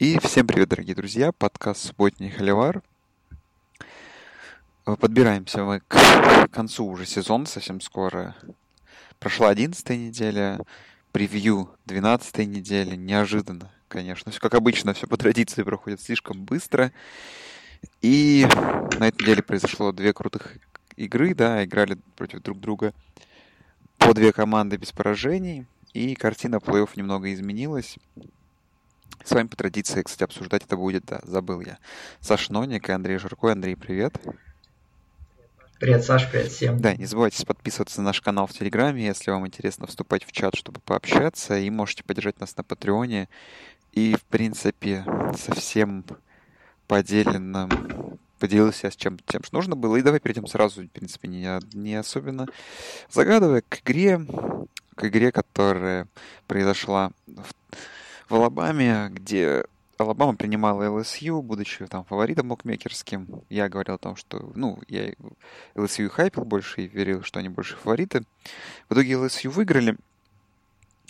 И всем привет, дорогие друзья, подкаст «Субботний холивар». Подбираемся мы к концу уже сезона совсем скоро. Прошла одиннадцатая неделя, превью двенадцатой недели, неожиданно, конечно. Все как обычно, все по традиции проходит слишком быстро. И на этой неделе произошло две крутых игры, да, играли против друг друга по две команды без поражений, и картина плей-офф немного изменилась. С вами по традиции, кстати, обсуждать это будет, да, забыл я. Саша Ноник и Андрей Жирко. Андрей, привет. Привет, Саш, привет всем. Да, не забывайте подписываться на наш канал в Телеграме, если вам интересно вступать в чат, чтобы пообщаться, и можете поддержать нас на Патреоне. И, в принципе, совсем поделенным поделился с чем тем, что нужно было. И давай перейдем сразу, в принципе, не, не особенно загадывая к игре, к игре, которая произошла в в Алабаме, где Алабама принимала ЛСЮ, будучи там фаворитом букмекерским. Я говорил о том, что, ну, я ЛСЮ хайпил больше и верил, что они больше фавориты. В итоге ЛСЮ выиграли.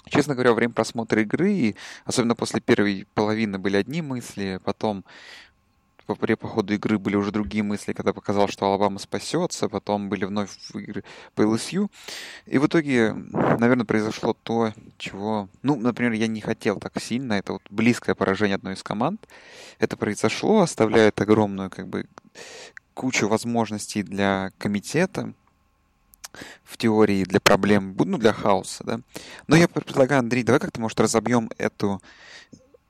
Честно говоря, во время просмотра игры, особенно после первой половины, были одни мысли, потом по, по ходу игры были уже другие мысли, когда показалось, что Алабама спасется, потом были вновь игры по LSU. И в итоге, наверное, произошло то, чего... Ну, например, я не хотел так сильно. Это вот близкое поражение одной из команд. Это произошло, оставляет огромную, как бы, кучу возможностей для комитета, в теории для проблем, ну, для хаоса, да. Но я предлагаю, Андрей, давай как-то, может, разобьем эту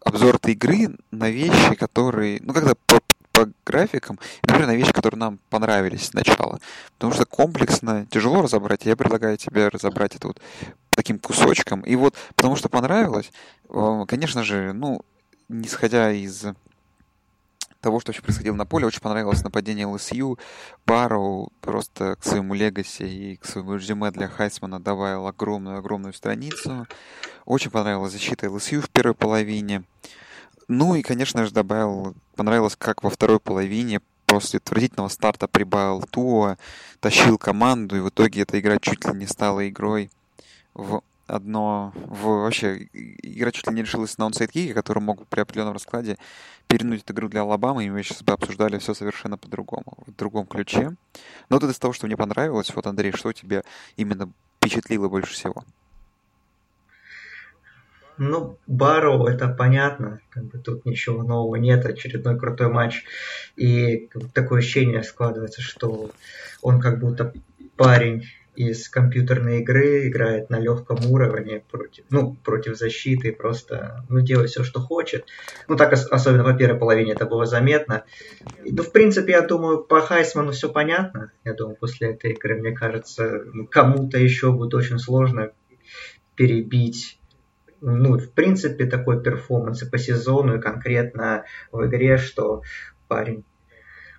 обзор этой игры на вещи, которые, ну, когда по, по графикам, например, на вещи, которые нам понравились сначала. Потому что комплексно тяжело разобрать, я предлагаю тебе разобрать это вот таким кусочком. И вот потому что понравилось, э, конечно же, ну, не исходя из того, что вообще происходило на поле. Очень понравилось нападение ЛСЮ. Барроу просто к своему легаси и к своему резюме для Хайсмана добавил огромную-огромную страницу. Очень понравилась защита ЛСЮ в первой половине. Ну и, конечно же, добавил, понравилось, как во второй половине после отвратительного старта прибавил Туа, тащил команду, и в итоге эта игра чуть ли не стала игрой в одно... В, вообще, игра чуть ли не решилась на онсайд-кике, который мог при определенном раскладе перенуть эту игру для Алабамы, и мы сейчас бы обсуждали все совершенно по-другому, в другом ключе. Но вот из того, что мне понравилось, вот, Андрей, что тебе именно впечатлило больше всего? Ну, Барроу, это понятно, как бы тут ничего нового нет, очередной крутой матч. И такое ощущение складывается, что он как будто парень из компьютерной игры, играет на легком уровне против, ну, против защиты, просто ну, делает все, что хочет. Ну, так особенно по первой половине это было заметно. Ну, в принципе, я думаю, по Хайсману все понятно. Я думаю, после этой игры, мне кажется, кому-то еще будет очень сложно перебить ну, в принципе, такой перформанс и по сезону, и конкретно в игре, что парень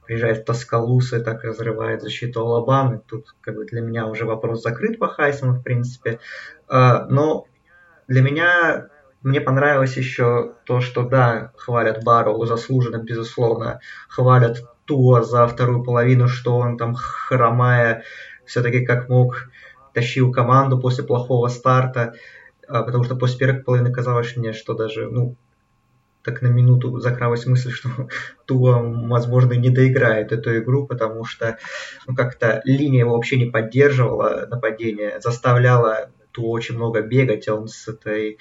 приезжает в Тоскалуса и так разрывает защиту Алабамы. Тут как бы для меня уже вопрос закрыт по Хайсону, в принципе. А, но для меня мне понравилось еще то, что да, хвалят Барроу заслуженно, безусловно, хвалят Туа за вторую половину, что он там хромая все-таки как мог тащил команду после плохого старта, а, потому что после первой половины казалось мне, что даже, ну, так на минуту закралась мысль, что Туа, возможно, не доиграет эту игру, потому что ну, как-то линия его вообще не поддерживала нападение, заставляла Туа очень много бегать, а он с этой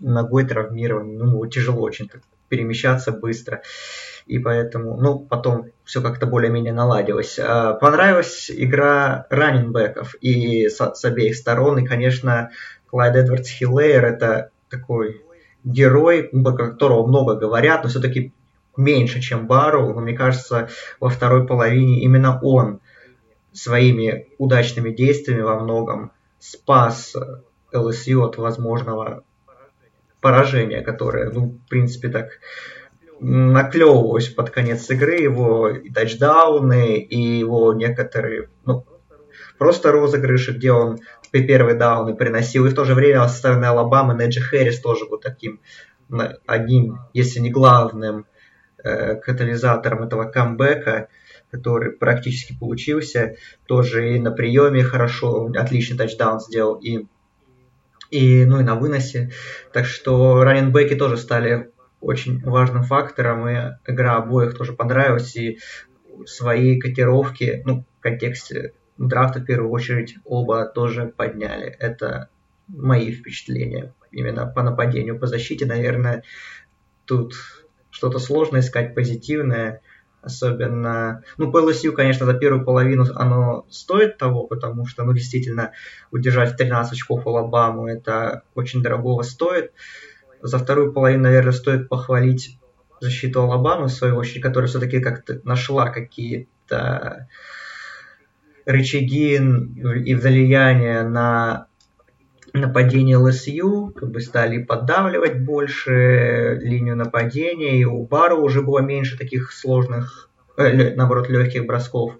ногой травмирован, ну, тяжело очень так перемещаться быстро. И поэтому, ну, потом все как-то более-менее наладилось. А, понравилась игра раненбеков и с, с обеих сторон. И, конечно, Клайд Эдвардс Хиллейер это такой герой, про которого много говорят, но все-таки меньше, чем Барроу. Но мне кажется, во второй половине именно он своими удачными действиями во многом спас ЛСЮ от возможного поражения, которое, ну, в принципе, так наклевывалось под конец игры, его и тачдауны, и его некоторые, ну, просто розыгрыши, где он первый даун и приносил. И в то же время со стороны Алабамы Неджи Хэрис тоже был таким одним, если не главным, э, катализатором этого камбэка, который практически получился. Тоже и на приеме хорошо, отличный тачдаун сделал, и, и, ну, и на выносе. Так что раненбеки тоже стали очень важным фактором, и игра обоих тоже понравилась, и свои котировки, ну, в контексте драфта в первую очередь оба тоже подняли. Это мои впечатления именно по нападению, по защите, наверное, тут что-то сложно искать позитивное, особенно, ну, по LSU, конечно, за первую половину оно стоит того, потому что, ну, действительно, удержать в 13 очков Алабаму это очень дорогого стоит. За вторую половину, наверное, стоит похвалить защиту Алабамы, в свою очередь, которая все-таки как-то нашла какие-то рычаги и влияние на нападение ЛСЮ, как бы стали поддавливать больше линию нападения, и у Бару уже было меньше таких сложных, э, наоборот, легких бросков.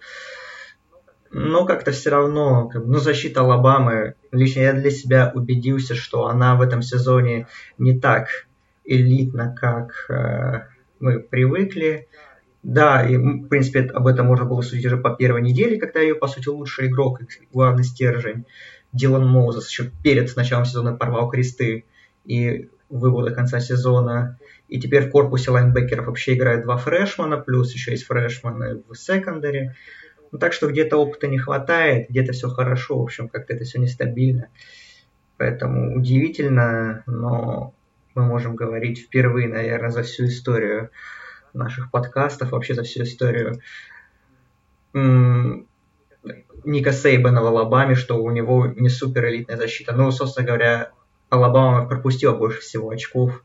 Но как-то все равно, как ну, защита Алабамы, лично я для себя убедился, что она в этом сезоне не так элитна, как э, мы привыкли. Да, и, в принципе, об этом можно было судить уже по первой неделе, когда ее, по сути, лучший игрок, главный стержень. Дилан Моузес еще перед началом сезона порвал кресты и выбыл до конца сезона. И теперь в корпусе лайнбекеров вообще играют два фрешмана, плюс еще есть фрешманы в secondary. Ну, так что где-то опыта не хватает, где-то все хорошо, в общем, как-то это все нестабильно. Поэтому удивительно, но мы можем говорить впервые, наверное, за всю историю наших подкастов, вообще за всю историю Ника Сейбана в Алабаме, что у него не супер элитная защита. Ну, собственно говоря, Алабама пропустила больше всего очков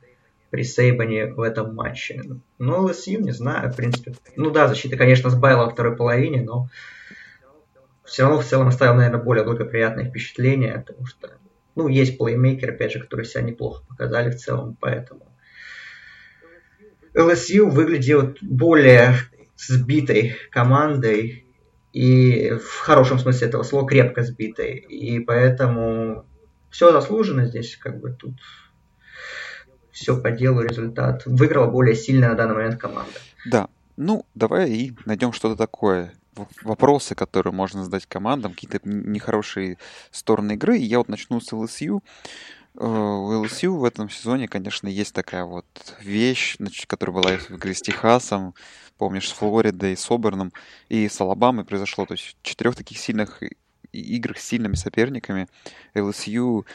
при Сейбане в этом матче. Ну, ЛСЮ, не знаю, в принципе. Ну да, защита, конечно, сбавила во второй половине, но все равно в целом оставил, наверное, более благоприятное впечатление, потому что, ну, есть плеймейкеры, опять же, которые себя неплохо показали в целом, поэтому ЛСЮ выглядел более сбитой командой, и в хорошем смысле этого слова крепко сбитой. И поэтому все заслужено здесь, как бы тут все по делу результат. Выиграла более сильная на данный момент команда. Да, ну давай и найдем что-то такое. Вопросы, которые можно задать командам, какие-то нехорошие стороны игры. Я вот начну с LSU. Э, у LSU в этом сезоне, конечно, есть такая вот вещь, значит, которая была в игре с Техасом помнишь, с Флоридой, с Оберном и с Алабамой произошло. То есть в четырех таких сильных играх с сильными соперниками LSU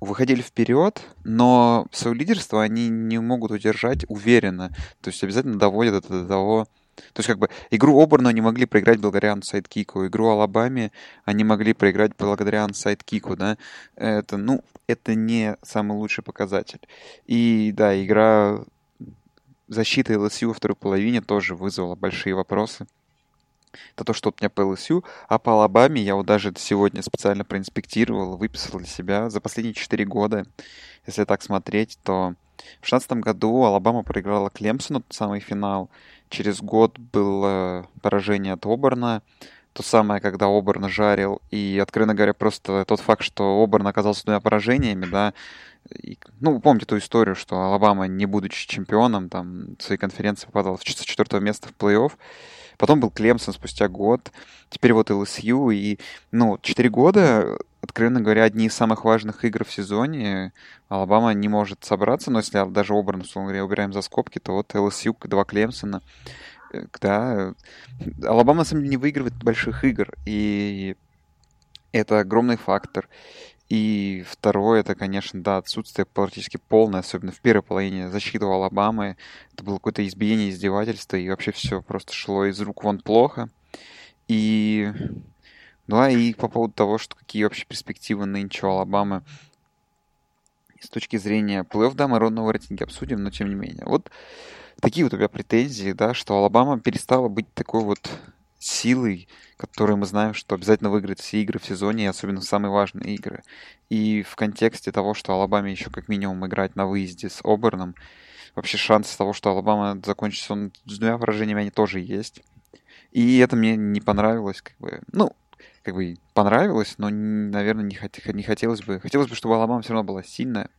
выходили вперед, но свое лидерство они не могут удержать уверенно. То есть обязательно доводят это до того... То есть как бы игру Оберну они могли проиграть благодаря onside kick у, игру Алабаме они могли проиграть благодаря onside kick у, да. Это, ну, это не самый лучший показатель. И да, игра защита ЛСЮ во второй половине тоже вызвала большие вопросы. Это то, что у меня по ЛСЮ. А по Алабаме я вот даже сегодня специально проинспектировал, выписал для себя за последние 4 года. Если так смотреть, то в 2016 году Алабама проиграла Клемсону, тот самый финал. Через год было поражение от Оберна. То самое, когда Оберн жарил. И, откровенно говоря, просто тот факт, что Оберн оказался двумя поражениями, да, и, ну, помните ту историю, что Алабама, не будучи чемпионом, там, в своей конференции попадал с четвертого места в плей-офф. Потом был Клемсон спустя год. Теперь вот ЛСЮ. И, ну, четыре года, откровенно говоря, одни из самых важных игр в сезоне. Алабама не может собраться, но если даже Оберн, условно говоря, убираем за скобки, то вот ЛСЮ, два Клемсона. Э, да, Алабама, на самом деле, не выигрывает больших игр. И это огромный фактор. И второе, это, конечно, да, отсутствие практически полное, особенно в первой половине защиты Алабамы. Это было какое-то избиение, издевательство, и вообще все просто шло из рук вон плохо. И... Ну, а и по поводу того, что какие вообще перспективы нынче у Алабамы с точки зрения плей-офф, да, мы ровно рейтинги обсудим, но тем не менее. Вот такие вот у меня претензии, да, что Алабама перестала быть такой вот силой, которые мы знаем, что обязательно выиграет все игры в сезоне, и особенно самые важные игры. И в контексте того, что Алабаме еще как минимум играть на выезде с Оберном, вообще шанс того, что Алабама закончится он с двумя поражениями, они тоже есть. И это мне не понравилось, как бы, ну, как бы понравилось, но, наверное, не, хот- не хотелось бы. Хотелось бы, чтобы Алабама все равно была сильная.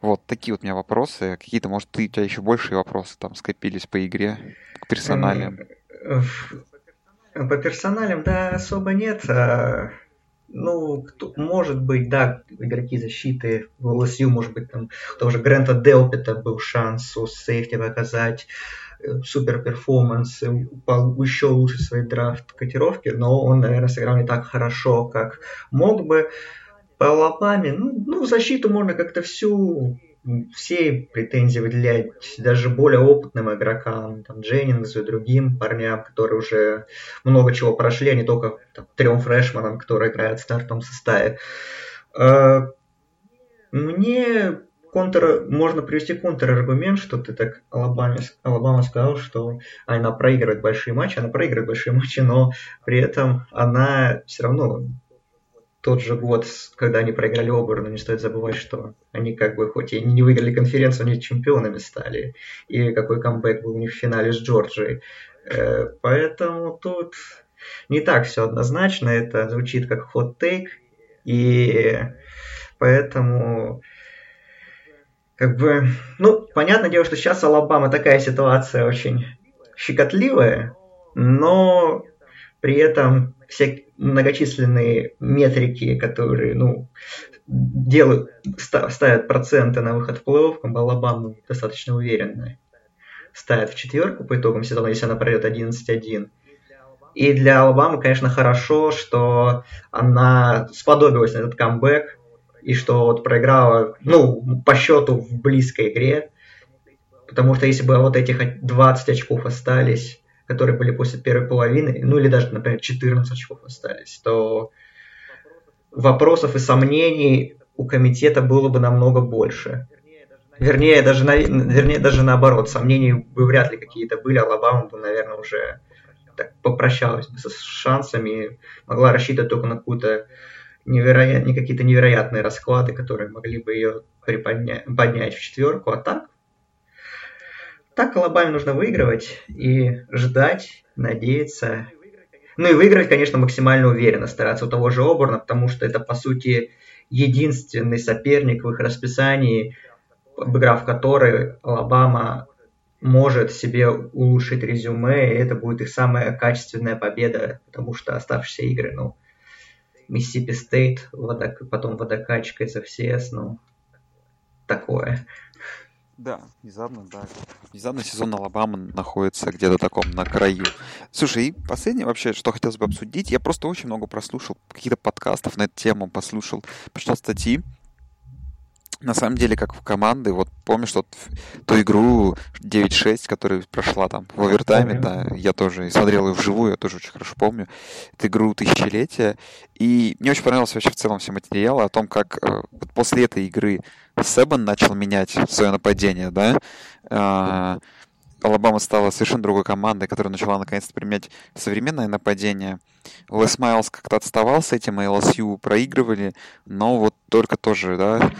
Вот такие вот у меня вопросы. Какие-то, может, ты, у тебя еще большие вопросы там скопились по игре, к персоналям. По персоналям, да, особо нет. А, ну, кто, может быть, да, игроки защиты в ЛСЮ, может быть, там тоже Грента Делпита был шанс у сейфти показать супер performance, еще лучше свои драфт котировки, но он, наверное, сыграл не так хорошо, как мог бы. По Алабаме, ну, ну, защиту можно как-то всю все претензии выделять даже более опытным игрокам, там, Дженнингсу и другим парням, которые уже много чего прошли, а не только там, трем фрешманам, которые играют в стартовом составе. А, мне контр, можно привести контраргумент, что ты так Алабама, Алабама сказал, что она проигрывает большие матчи, она проигрывает большие матчи, но при этом она все равно тот же год, когда они проиграли Оберну, не стоит забывать, что они как бы, хоть и не выиграли конференцию, они чемпионами стали. И какой камбэк был у них в финале с Джорджией. Э, поэтому тут не так все однозначно, это звучит как хот-тейк, и поэтому как бы, ну, понятное дело, что сейчас Алабама такая ситуация очень щекотливая, но при этом все многочисленные метрики, которые, ну, делают, ставят проценты на выход в плей-офф, Алабама достаточно уверенно ставят в четверку по итогам сезона, если она пройдет 11-1. И для Алабамы, конечно, хорошо, что она сподобилась на этот камбэк, и что вот проиграла, ну, по счету в близкой игре, потому что если бы вот этих 20 очков остались, которые были после первой половины, ну или даже, например, 14 очков остались, то вопросов и сомнений у комитета было бы намного больше. Вернее, даже, на, вернее, даже наоборот, сомнений бы вряд ли какие-то были, Алабама бы, наверное, уже так попрощалась бы со шансами, могла рассчитывать только на какую-то невероят... не какие-то невероятные расклады, которые могли бы ее приподнять, поднять в четверку, а так так Алабаме нужно выигрывать и ждать, надеяться. Ну и выиграть, конечно, максимально уверенно, стараться у того же Оберна, потому что это, по сути, единственный соперник в их расписании, обыграв который Алабама может себе улучшить резюме, и это будет их самая качественная победа, потому что оставшиеся игры, ну, Mississippi State, потом водокачка из FCS, ну, такое. Да, внезапно, да. Внезапно сезон Алабама находится где-то таком на краю. Слушай, и последнее вообще, что хотелось бы обсудить, я просто очень много прослушал каких-то подкастов на эту тему, послушал, прочитал статьи. На самом деле, как в команды, вот помнишь тот, ту игру 9-6, которая прошла там в овертайме, да, я тоже смотрел ее вживую, я тоже очень хорошо помню, эту игру тысячелетия, и мне очень понравился вообще в целом все материалы о том, как э, вот после этой игры Себан начал менять свое нападение, да, а, Алабама стала совершенно другой командой, которая начала наконец-то применять современное нападение. Лес Майлз как-то отставал с этим, и LSU проигрывали, но вот только тоже, да,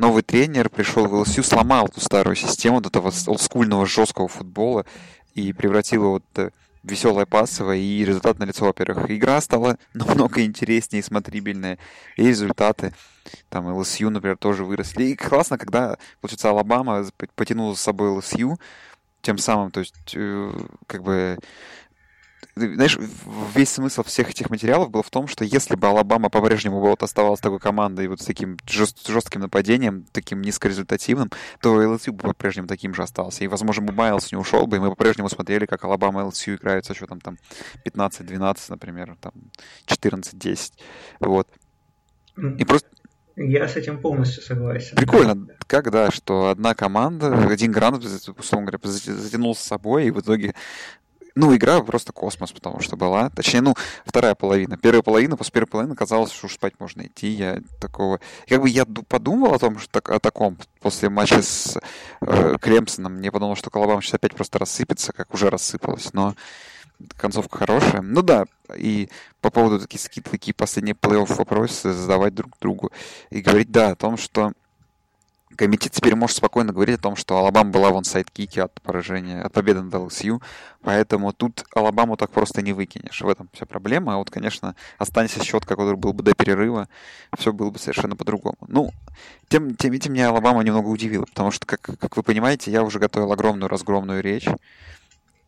новый тренер пришел в LSU, сломал эту старую систему, вот этого олдскульного жесткого футбола и превратил его вот веселая пассовая и результат на лицо, во-первых. Игра стала намного интереснее и смотрибельная, и результаты. Там LSU, например, тоже выросли. И классно, когда, получается, Алабама потянула с собой LSU, тем самым, то есть, э, как бы, знаешь, весь смысл всех этих материалов был в том, что если бы Алабама по-прежнему вот оставалась такой командой вот с таким жест, жестким нападением, таким низкорезультативным, то LSU бы по-прежнему таким же остался. И, возможно, бы Майлз не ушел бы, и мы по-прежнему смотрели, как Алабама и LSU играют со счетом там 15-12, например, там 14-10. Вот. И просто я с этим полностью согласен. Прикольно, как, да, что одна команда, один грант, условно говоря, затянул с собой, и в итоге ну, игра просто космос, потому что была. Точнее, ну, вторая половина. Первая половина, после первой половины казалось, что уж спать можно идти. Я такого... Как бы я подумал о том, что так, о таком после матча с э, Клемсоном. Мне подумал, что Алабама сейчас опять просто рассыпется, как уже рассыпалось. Но концовка хорошая. Ну да, и по поводу такие, какие-то такие последние плей-офф вопросы задавать друг другу и говорить, да, о том, что комитет теперь может спокойно говорить о том, что Алабама была в onside kick е от поражения, от победы над ЛСЮ, поэтому тут Алабаму так просто не выкинешь. В этом вся проблема. А вот, конечно, останется счет, который был бы до перерыва, все было бы совершенно по-другому. Ну, тем, тем тем меня Алабама немного удивила, потому что, как, как вы понимаете, я уже готовил огромную разгромную речь,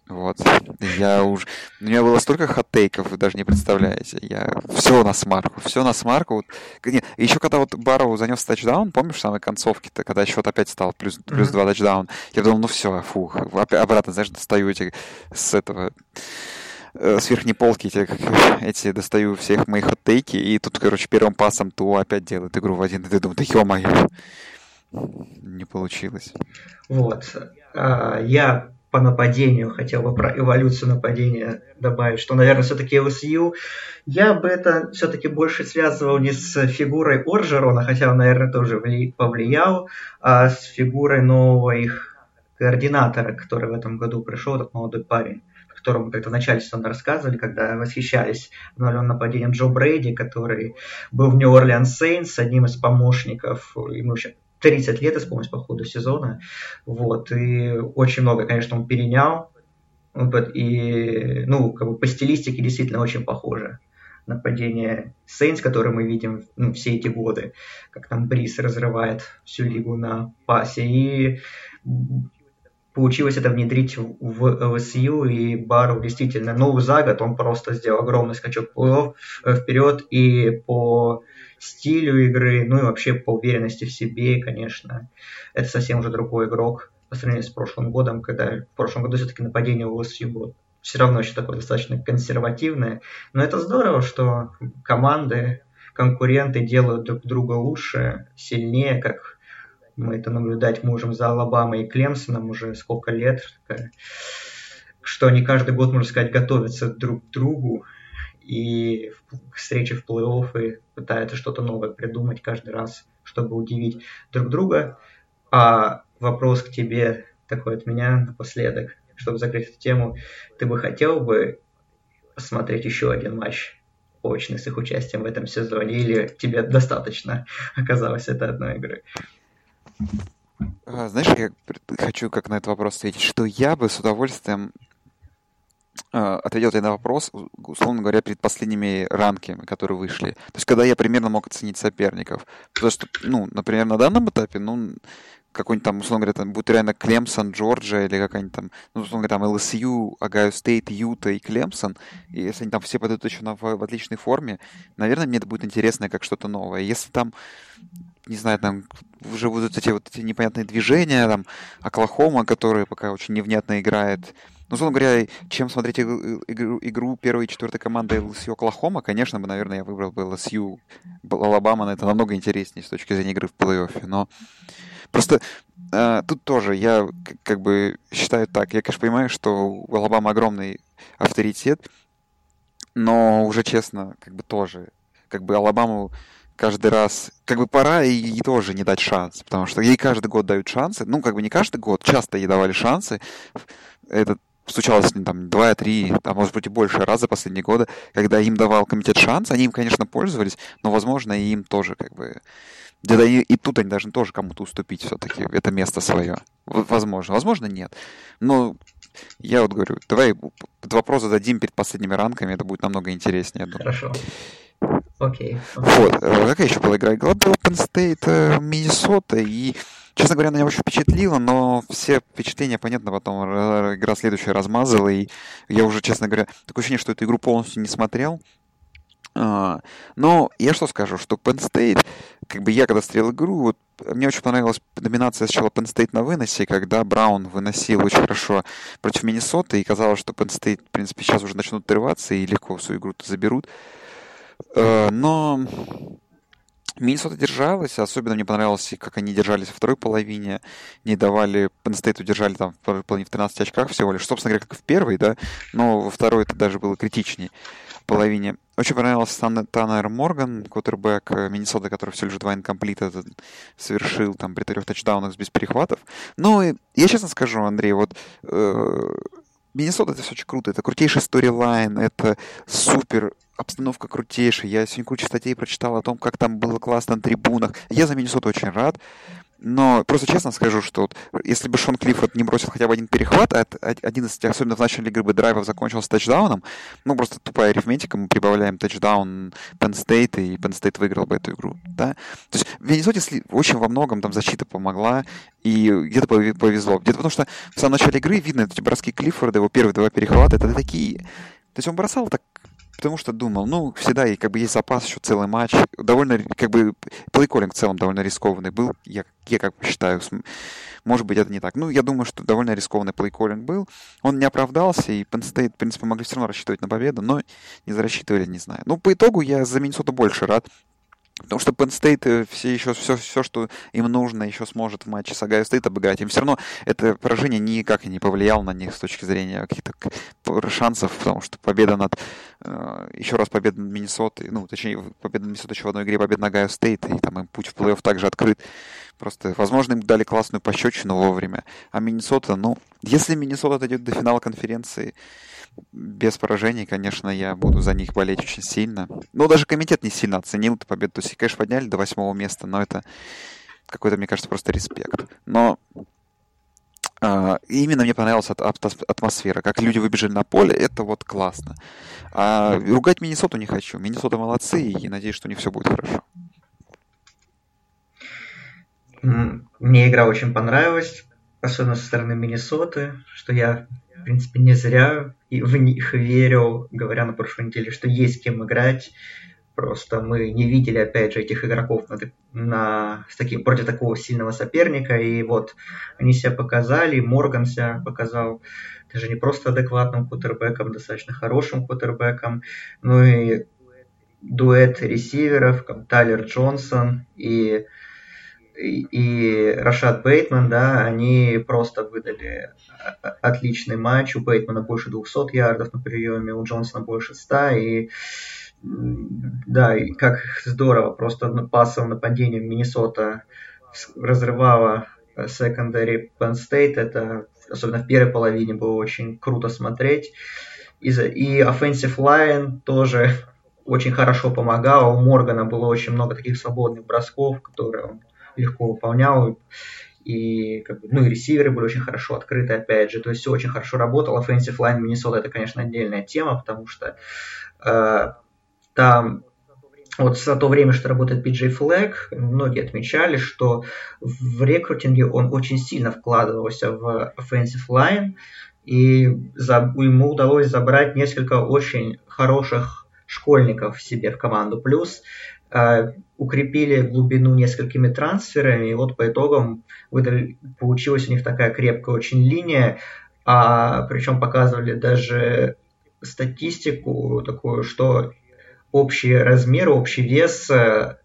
Вот. Я уже... У меня было столько хот-тейков, вы даже не представляете. Я... Все на смарку, все на смарку. Вот... Нет, еще когда вот Барроу занес тачдаун, помнишь, в самой концовке-то, когда счет опять стал плюс, плюс mm-hmm. 2 тачдаун, я думал, ну все, фух, обратно, знаешь, достаю эти с этого э, с верхней полки эти, эти достаю всех моих хот-тейки, и тут, короче, первым пасом Туа опять делает игру в один, и ты думаешь, да ё-моё, не получилось. Вот. А, я по нападению, хотел бы про эволюцию нападения добавить, что, наверное, все-таки LSU, я бы это все-таки больше связывал не с фигурой Оржерона, хотя он, наверное, тоже повлиял, а с фигурой нового их координатора, который в этом году пришел, этот молодой парень котором как-то вначале сезона рассказывали, когда восхищались обновленным нападением Джо Брейди, который был в Нью-Орлеан Сейнс, одним из помощников, ему вообще 30 лет исполнилось по ходу сезона. Вот, и очень много, конечно, он перенял. И, ну, как бы по стилистике действительно очень похоже нападение Сейнс, которое мы видим ну, все эти годы, как там Брис разрывает всю лигу на пасе. И получилось это внедрить в LSU, и Бару действительно, ну, за год он просто сделал огромный скачок вперед, и по стилю игры, ну и вообще по уверенности в себе, конечно. Это совсем уже другой игрок по сравнению с прошлым годом, когда в прошлом году все-таки нападение у LSU было все равно еще такое достаточно консервативное. Но это здорово, что команды, конкуренты делают друг друга лучше, сильнее, как мы это наблюдать можем за Алабамой и Клемсоном уже сколько лет, что они каждый год, можно сказать, готовятся друг к другу и к встрече в плей-офф и пытаются что-то новое придумать каждый раз, чтобы удивить друг друга. А вопрос к тебе такой от меня напоследок, чтобы закрыть эту тему. Ты бы хотел бы посмотреть еще один матч очный с их участием в этом сезоне, или тебе достаточно оказалось это одной игры? А, знаешь, я хочу как на этот вопрос ответить, что я бы с удовольствием ответил тебе на вопрос, условно говоря, перед последними ранками, которые вышли. То есть, когда я примерно мог оценить соперников. Потому что, ну, например, на данном этапе, ну, какой-нибудь там, условно говоря, там будет реально Клемсон, Джорджия или какая-нибудь там, ну, условно говоря, там ЛСЮ, Ohio State, Юта и Клемсон, и если они там все пойдут еще на, в, в отличной форме, наверное, мне это будет интересно как что-то новое. Если там, не знаю, там уже будут эти вот эти непонятные движения, там, Оклахома, который пока очень невнятно играет, ну, условно говоря, чем смотреть игру, игру первой и четвертой команды LSU Оклахома, конечно бы, наверное, я выбрал бы LSU Алабама, это намного интереснее с точки зрения игры в плей-оффе, но просто э, тут тоже я как бы считаю так, я, конечно, понимаю, что у Алабама огромный авторитет, но уже честно, как бы тоже, как бы Алабаму каждый раз, как бы пора и, и тоже не дать шанс, потому что ей каждый год дают шансы, ну, как бы не каждый год, часто ей давали шансы. Этот случалось там два-три, а может быть и больше раз за последние годы, когда им давал комитет шанс, они им, конечно, пользовались, но, возможно, и им тоже как бы... Где-то и, и тут они должны тоже кому-то уступить все-таки, это место свое. Возможно, возможно, нет. Но я вот говорю, давай этот вопрос зададим перед последними ранками, это будет намного интереснее, я думаю. Хорошо. Окей. Вот. Э, какая еще была игра? Игра была Penn State, Миннесота, и Честно говоря, она меня очень впечатлила, но все впечатления, понятно, потом игра следующая размазала, и я уже, честно говоря, такое ощущение, что эту игру полностью не смотрел. А, но я что скажу, что Penn State, как бы я когда смотрел игру, вот мне очень понравилась доминация сначала Penn State на выносе, когда Браун выносил очень хорошо против Миннесоты, и казалось, что Penn State, в принципе, сейчас уже начнут отрываться и легко свою игру заберут. А, но Миннесота держалась, особенно мне понравилось, как они держались во второй половине, не давали, Penn State удержали там в второй половине в 13 очках всего лишь, собственно говоря, как в первой, да, но во второй это даже было критичнее половине. Очень понравился Таннер Морган, квотербек э, Миннесоты, который все лишь два инкомплита совершил там при трех тачдаунах без перехватов. Ну, я честно скажу, Андрей, вот э, Миннесота это все очень круто, это крутейший сторилайн, это супер обстановка крутейшая. Я сегодня кучу статей прочитал о том, как там было классно на трибунах. Я за Миннесоту очень рад. Но просто честно скажу, что вот, если бы Шон Клиффорд не бросил хотя бы один перехват, а один из, особенно в начале игры бы драйвов закончился тачдауном, ну просто тупая арифметика, мы прибавляем тачдаун Penn State, и Penn State выиграл бы эту игру, да? То есть в Миннесоте очень во многом там защита помогла, и где-то повезло. Где-то потому что в самом начале игры видно эти броски Клиффорда, его первые два перехвата, это такие... То есть он бросал так потому что думал, ну, всегда и как бы есть запас еще целый матч. Довольно, как бы, playcalling в целом довольно рискованный был. Я, я как бы считаю, может быть, это не так. Ну, я думаю, что довольно рискованный playcalling был. Он не оправдался, и Penn State, в принципе, могли все равно рассчитывать на победу, но не зарасчитывали, не знаю. Ну, по итогу я за Миннесоту больше рад. Потому что Penn State э, все еще все, все, что им нужно, еще сможет в матче с Ohio State обыграть. Им все равно это поражение никак не повлияло на них с точки зрения каких-то шансов, потому что победа над э, еще раз победа над Миннесотой, ну, точнее, победа над Миннесотой еще в одной игре, победа над Ohio State, и там им путь в плей-офф также открыт. Просто, возможно, им дали классную пощечину вовремя. А Миннесота, ну, если Миннесота дойдет до финала конференции, без поражений, конечно, я буду за них болеть очень сильно. Ну, даже комитет не сильно оценил эту победу. То есть, конечно, подняли до восьмого места, но это какой-то, мне кажется, просто респект. Но uh, именно мне понравилась атмосфера. Как люди выбежали на поле, это вот классно. А ругать Миннесоту не хочу. Миннесота молодцы, и надеюсь, что у них все будет хорошо. Мне игра очень понравилась, особенно со стороны Миннесоты, что я в принципе, не зря и в них верил, говоря на прошлой неделе, что есть кем играть. Просто мы не видели, опять же, этих игроков на, на, с таким, против такого сильного соперника. И вот они себя показали, Морган себя показал даже не просто адекватным кутербеком, достаточно хорошим кутербеком, ну и дуэт ресиверов, Тайлер Джонсон и и Рашад Бейтман, да, они просто выдали отличный матч. У Бейтмана больше 200 ярдов на приеме, у Джонсона больше 100. И да, и как здорово, просто пассовым нападением Миннесота разрывала секондари Penn State. Это особенно в первой половине было очень круто смотреть. И, и offensive line тоже очень хорошо помогал. У Моргана было очень много таких свободных бросков, которые он легко выполнял. И, как бы, ну, и ресиверы были очень хорошо открыты, опять же. То есть все очень хорошо работало. Offensive line Миннесота это, конечно, отдельная тема, потому что э, там вот за то время, что работает PJ Flag, многие отмечали, что в рекрутинге он очень сильно вкладывался в offensive line, и за, ему удалось забрать несколько очень хороших школьников себе в команду. Плюс э, укрепили глубину несколькими трансферами, и вот по итогам выдали, получилась у них такая крепкая очень линия, а причем показывали даже статистику такую, что общий размер, общий вес э,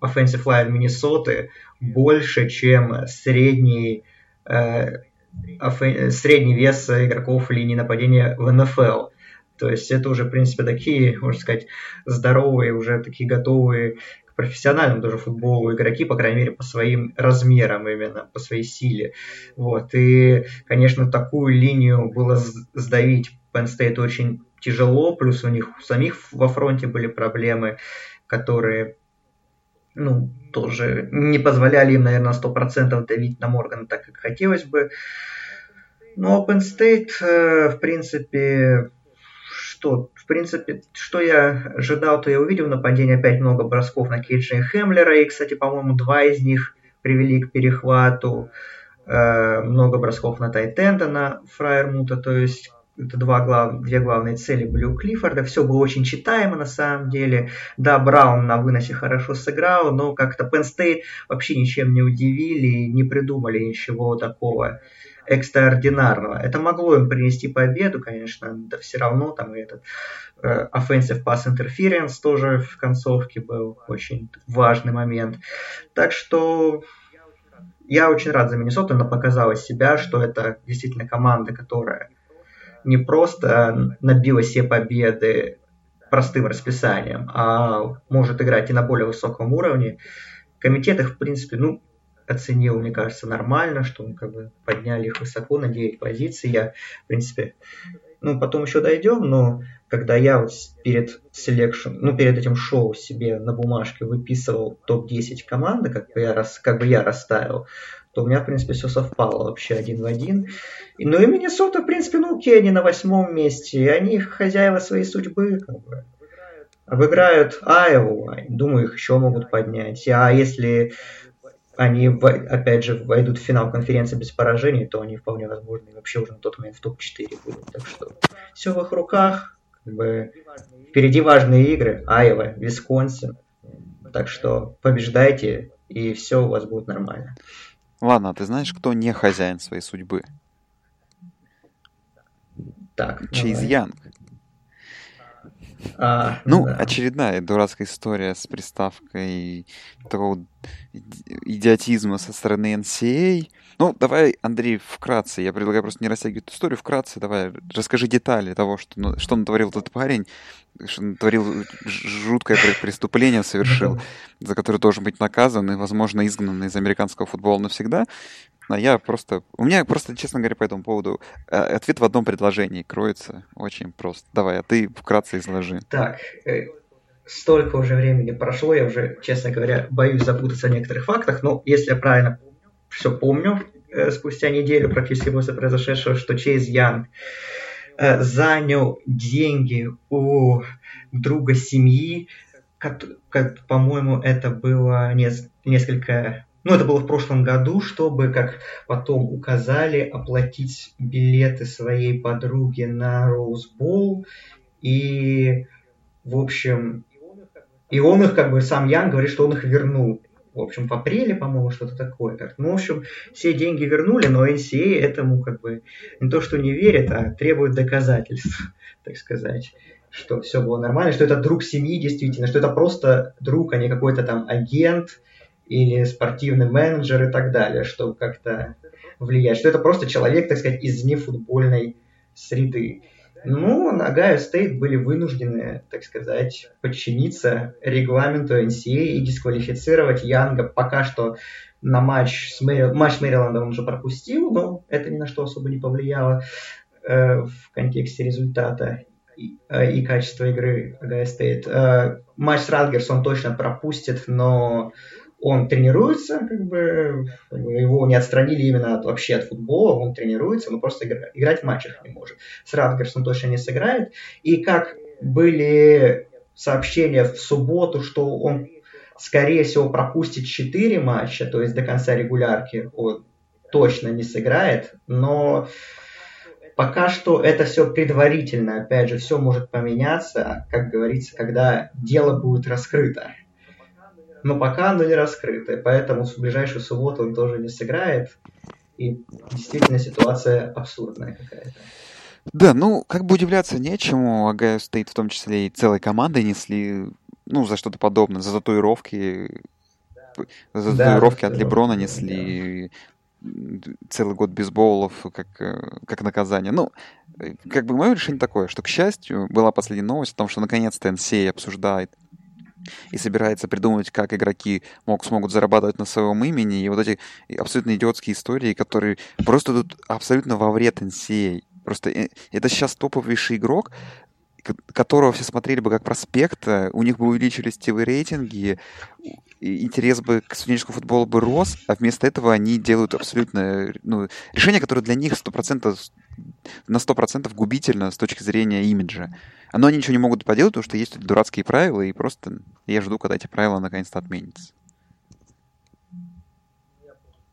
offensive line Миннесоты больше, чем средний, э, средний вес игроков линии нападения в НФЛ. То есть это уже, в принципе, такие, можно сказать, здоровые, уже такие готовые к профессиональному даже футболу игроки, по крайней мере, по своим размерам именно, по своей силе. Вот. И, конечно, такую линию было сдавить Penn State очень тяжело, плюс у них самих во фронте были проблемы, которые ну, тоже не позволяли им, наверное, 100% давить на Моргана так, как хотелось бы. Но Penn State, э, в принципе, что, в принципе, что я ожидал, то я увидел. Нападение опять много бросков на Кейджа и Хемлера. И, кстати, по-моему, два из них привели к перехвату. Э, много бросков на Тайтенда, на Фраермута. То есть это два глав, две главные цели были у Клиффорда. Все было очень читаемо на самом деле. Да, Браун на выносе хорошо сыграл, но как-то State вообще ничем не удивили, не придумали ничего такого экстраординарного. Это могло им принести победу, конечно, да все равно там и этот э, offensive pass interference тоже в концовке был очень важный момент. Так что я очень рад за Миннесоту, она показала себя, что это действительно команда, которая не просто набила все победы простым расписанием, а может играть и на более высоком уровне. Комитет их, в принципе, ну, оценил, мне кажется, нормально, что мы как бы подняли их высоко на 9 позиций. Я, в принципе, ну, потом еще дойдем, но когда я вот перед selection, ну, перед этим шоу себе на бумажке выписывал топ-10 команды, как бы я, рас, как бы я расставил, то у меня, в принципе, все совпало вообще один в один. И, ну и Миннесота, в принципе, ну окей, они на восьмом месте, и они хозяева своей судьбы, как бы. Обыграют Айову, думаю, их еще могут поднять. А если они, опять же, войдут в финал конференции без поражений, то они вполне возможно вообще уже на тот момент в топ-4 будут. Так что все в их руках. Как бы, впереди важные игры. Айова, Висконсин. Так что побеждайте, и все у вас будет нормально. Ладно, а ты знаешь, кто не хозяин своей судьбы? Так, Чейз давай. Янг. А, ну, да. очередная дурацкая история с приставкой такого идиотизма со стороны NCA. Ну, давай, Андрей, вкратце, я предлагаю просто не растягивать эту историю, вкратце давай, расскажи детали того, что, ну, что натворил этот парень, что натворил жуткое преступление, совершил, за которое должен быть наказан и, возможно, изгнан из американского футбола навсегда. А я просто... У меня просто, честно говоря, по этому поводу э, ответ в одном предложении кроется. Очень просто. Давай, а ты вкратце изложи. Так, э, столько уже времени прошло, я уже, честно говоря, боюсь запутаться в некоторых фактах, но если я правильно все помню, э, спустя неделю практически после произошедшего, что Чейз Янг занял деньги у друга семьи, как, как, по-моему, это было несколько ну, это было в прошлом году, чтобы, как потом указали, оплатить билеты своей подруги на Роузбол. И, в общем, и он их, как бы, сам Ян говорит, что он их вернул. В общем, в апреле, по-моему, что-то такое. Как. Ну, в общем, все деньги вернули, но NCA этому, как бы, не то, что не верит, а требует доказательств, так сказать что все было нормально, что это друг семьи действительно, что это просто друг, а не какой-то там агент, или спортивный менеджер и так далее, чтобы как-то влиять. Что это просто человек, так сказать, из нефутбольной среды. Ну, Нагайо Стейт были вынуждены, так сказать, подчиниться регламенту NCAA и дисквалифицировать Янга пока что на матч с, Мэри... матч с Мэриландом он уже пропустил, но это ни на что особо не повлияло э, в контексте результата и, э, и качества игры Огайо Стейт. Э, матч с Ратгерс он точно пропустит, но он тренируется, как бы, его не отстранили именно от, вообще от футбола, он тренируется, но просто игра, играть в матчах не может. С Ратгерсом точно не сыграет. И как были сообщения в субботу, что он, скорее всего, пропустит 4 матча, то есть до конца регулярки он точно не сыграет, но пока что это все предварительно, опять же, все может поменяться, как говорится, когда дело будет раскрыто но пока оно не раскрыто, поэтому в ближайшую субботу он тоже не сыграет, и действительно ситуация абсурдная какая-то. Да, ну, как бы удивляться нечему, Огайо Стейт в том числе и целой командой несли, ну, за что-то подобное, за татуировки, за да, татуировки от Леброна несли да. целый год бейсболов как, как наказание. Ну, как бы мое решение такое, что, к счастью, была последняя новость о том, что наконец-то NCAA обсуждает и собирается придумывать, как игроки мог, смогут зарабатывать на своем имени, и вот эти абсолютно идиотские истории, которые просто тут абсолютно во вред NCA. Просто э, это сейчас топовейший игрок, которого все смотрели бы как проспекта, у них бы увеличились те рейтинги, интерес бы к студенческому футболу бы рос, а вместо этого они делают абсолютно ну, решение, которое для них 100%, на 100% губительно с точки зрения имиджа. Но они ничего не могут поделать, потому что есть дурацкие правила, и просто я жду, когда эти правила наконец-то отменятся.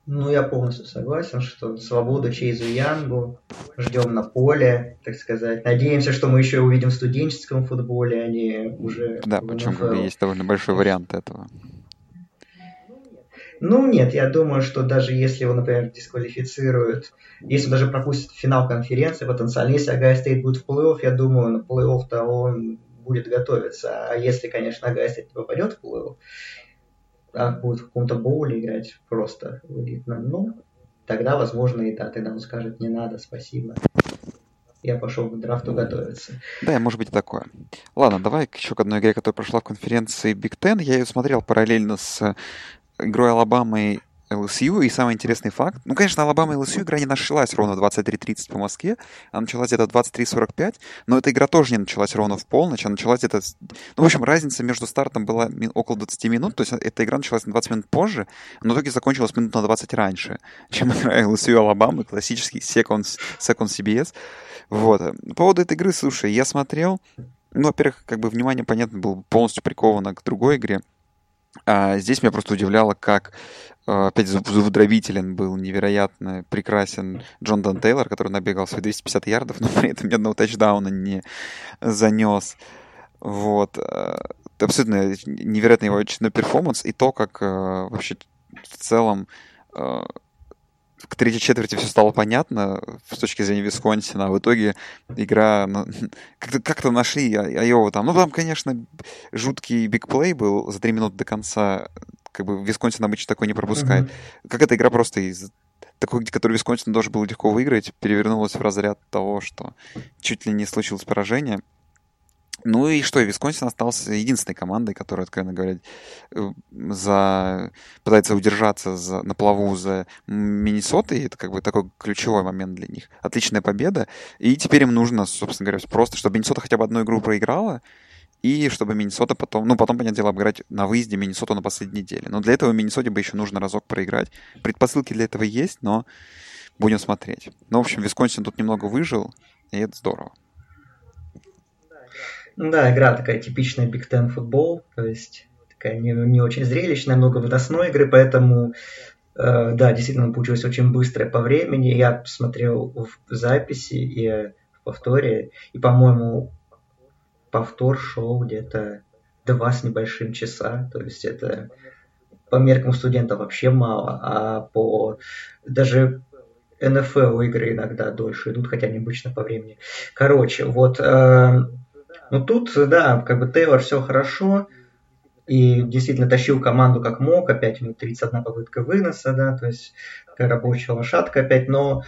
Ну, я полностью согласен, что свободу Чейзу Янгу ждем на поле, так сказать. Надеемся, что мы еще увидим в студенческом футболе, а не уже Да, причем как бы есть довольно большой вариант этого. Ну, нет, я думаю, что даже если его, например, дисквалифицируют, если он даже пропустит финал конференции потенциально, если Огайо Стейт будет в плей-офф, я думаю, на плей-офф-то он будет готовиться. А если, конечно, Огайо Стейт попадет в плей-офф, а будет в каком-то боуле играть просто в элитном, ну, тогда, возможно, и да, тогда он скажет, не надо, спасибо. Я пошел к драфту готовиться. Да, может быть такое. Ладно, давай еще к одной игре, которая прошла в конференции Big Ten. Я ее смотрел параллельно с игрой Алабамы LSU. И самый интересный факт, ну, конечно, Алабама и LSU игра не началась ровно в 23.30 по Москве, она началась где-то 23.45, но эта игра тоже не началась ровно в полночь, она началась где-то... Ну, в общем, разница между стартом была около 20 минут, то есть эта игра началась на 20 минут позже, но в итоге закончилась минут на 20 раньше, чем игра и Алабамы, классический second, second CBS. Вот. По поводу этой игры, слушай, я смотрел, ну, во-первых, как бы внимание, понятно, было полностью приковано к другой игре, а здесь меня просто удивляло, как э, опять зубодробителен был невероятно прекрасен Джон Дан Тейлор, который набегал свои 250 ярдов, но при этом ни одного тачдауна не занес. Вот. Э, абсолютно невероятный его очередной перформанс и то, как э, вообще в целом к третьей четверти все стало понятно с точки зрения Висконсина, а в итоге игра ну, как-то, как нашли Айову там. Ну, там, конечно, жуткий бигплей был за три минуты до конца. Как бы Висконсин обычно такой не пропускает. Mm-hmm. Как эта игра просто из такой, который Висконсин должен был легко выиграть, перевернулась в разряд того, что чуть ли не случилось поражение. Ну и что, Висконсин остался единственной командой, которая, откровенно говоря, э, за... пытается удержаться за... на плаву за Миннесотой. Это как бы такой ключевой момент для них. Отличная победа. И теперь им нужно, собственно говоря, просто, чтобы Миннесота хотя бы одну игру проиграла, и чтобы Миннесота потом, ну, потом, понятное дело, обыграть на выезде Миннесоту на последней неделе. Но для этого Миннесоте бы еще нужно разок проиграть. Предпосылки для этого есть, но будем смотреть. Ну, в общем, Висконсин тут немного выжил, и это здорово. Ну да, игра такая типичная Big Ten футбол, то есть такая не, не очень зрелищная, много выносной игры, поэтому э, да, действительно получилось очень быстрое по времени. Я посмотрел в записи и в повторе, и, по-моему, повтор шел где-то два с небольшим часа, то есть это по меркам студента вообще мало, а по даже НФЛ игры иногда дольше идут, хотя они обычно по времени. Короче, вот э, ну тут, да, как бы Тейлор все хорошо, и действительно тащил команду как мог, опять у него 31 попытка выноса, да, то есть такая рабочая лошадка опять, но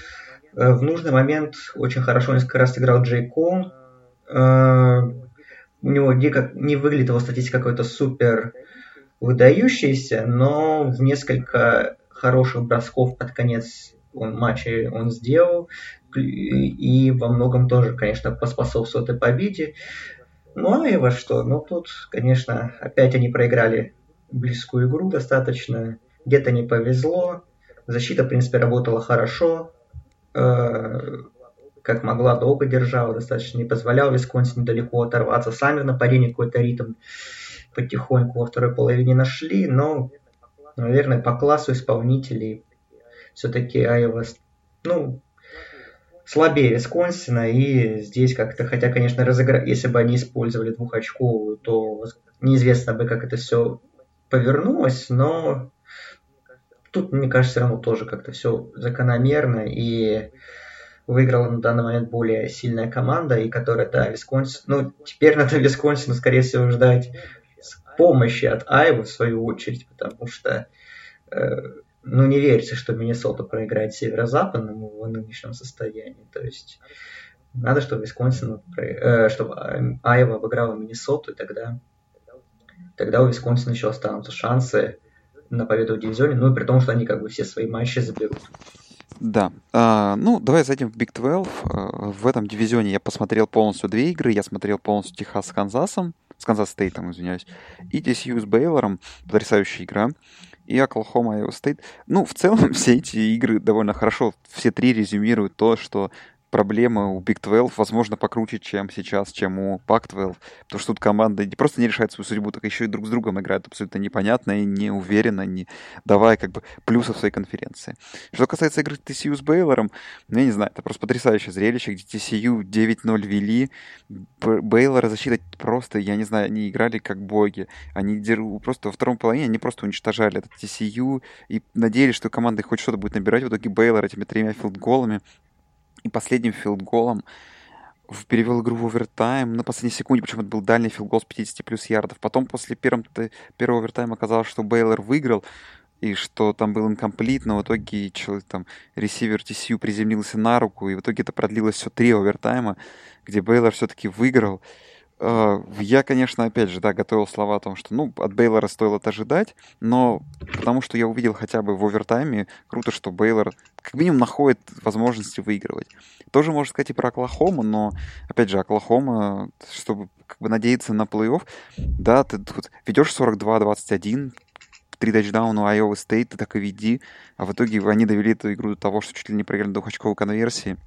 э, в нужный момент очень хорошо несколько раз играл Джей Кон, э, у него дико не выглядит его статистика какой-то супер выдающийся, но в несколько хороших бросков под конец он, матча он сделал, и во многом тоже, конечно, поспособствовал этой победе. Ну, а и во что? Ну, тут, конечно, опять они проиграли близкую игру достаточно. Где-то не повезло. Защита, в принципе, работала хорошо. Э, как могла, долго держала, достаточно не позволял Висконсин далеко оторваться. Сами в нападении какой-то ритм потихоньку во второй половине нашли, но, наверное, по классу исполнителей все-таки Айова, ну, слабее Висконсина, и здесь как-то, хотя, конечно, разыгра... если бы они использовали двухочковую, то неизвестно бы, как это все повернулось, но тут, мне кажется, все равно тоже как-то все закономерно, и выиграла на данный момент более сильная команда, и которая, да, Висконсин, ну, теперь надо Висконсину, скорее всего, ждать помощи от Айвы, в свою очередь, потому что э, ну, не верится, что Миннесота проиграет северо-западному в нынешнем состоянии. То есть надо, чтобы Висконсин, э, чтобы Айва обыграла Миннесоту, и тогда, тогда у Висконсина еще останутся шансы на победу в дивизионе, ну и при том, что они как бы все свои матчи заберут. Да. А, ну, давай зайдем в Big 12. А, в этом дивизионе я посмотрел полностью две игры. Я смотрел полностью Техас с Канзасом, с Канзас Стейтом, извиняюсь, и TCU с Бейлором. Потрясающая игра и Оклахома Айова Стейт. Ну, в целом, все эти игры довольно хорошо, все три резюмируют то, что проблемы у Big 12, возможно, покруче, чем сейчас, чем у Pac-12, потому что тут команды не просто не решают свою судьбу, так еще и друг с другом играют абсолютно непонятно и не уверенно, не давая как бы плюсов своей конференции. Что касается игры TCU с Бейлором, ну, я не знаю, это просто потрясающее зрелище, где TCU 9-0 вели, Бейлора защита просто, я не знаю, они играли как боги, они просто во втором половине они просто уничтожали этот TCU и надеялись, что команда хоть что-то будет набирать, в итоге Бейлор этими тремя филдголами и последним филдголом перевел игру в овертайм на последней секунде, причем это был дальний филдгол с 50 плюс ярдов. Потом после первого, первого овертайма оказалось, что Бейлор выиграл, и что там был incomplete, но в итоге человек, там, ресивер TCU приземлился на руку, и в итоге это продлилось все три овертайма, где Бейлор все-таки выиграл. Э, я, конечно, опять же, да, готовил слова о том, что, ну, от Бейлора стоило это ожидать, но потому что я увидел хотя бы в овертайме, круто, что Бейлор как минимум находит возможности выигрывать. Тоже можно сказать и про Оклахому, но, опять же, Оклахома, чтобы как бы надеяться на плей-офф, да, ты тут ведешь 42-21, три тачдауна у Iowa State, ты так и веди, а в итоге они довели эту игру до того, что чуть ли не проиграли двухочковой конверсии.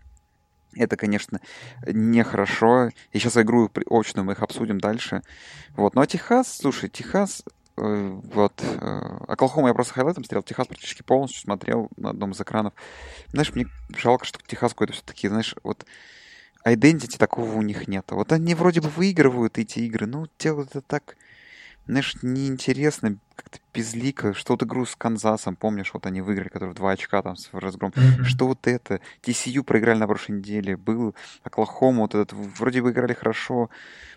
Это, конечно, нехорошо. И сейчас игру очную мы их обсудим дальше. Вот. Ну а Техас, слушай, Техас, э, вот, э, Оклахома я просто хайлайтом смотрел, Техас практически полностью смотрел на одном из экранов. Знаешь, мне жалко, что Техас какой-то все-таки, знаешь, вот identity такого у них нет. Вот они вроде бы выигрывают эти игры, но делают это так знаешь, неинтересно, как-то безлико. Что вот игру с Канзасом, помнишь, вот они выиграли, которые в два очка там с разгром. Mm-hmm. Что вот это? TCU проиграли на прошлой неделе, был Оклахома, вот этот, вроде бы играли хорошо.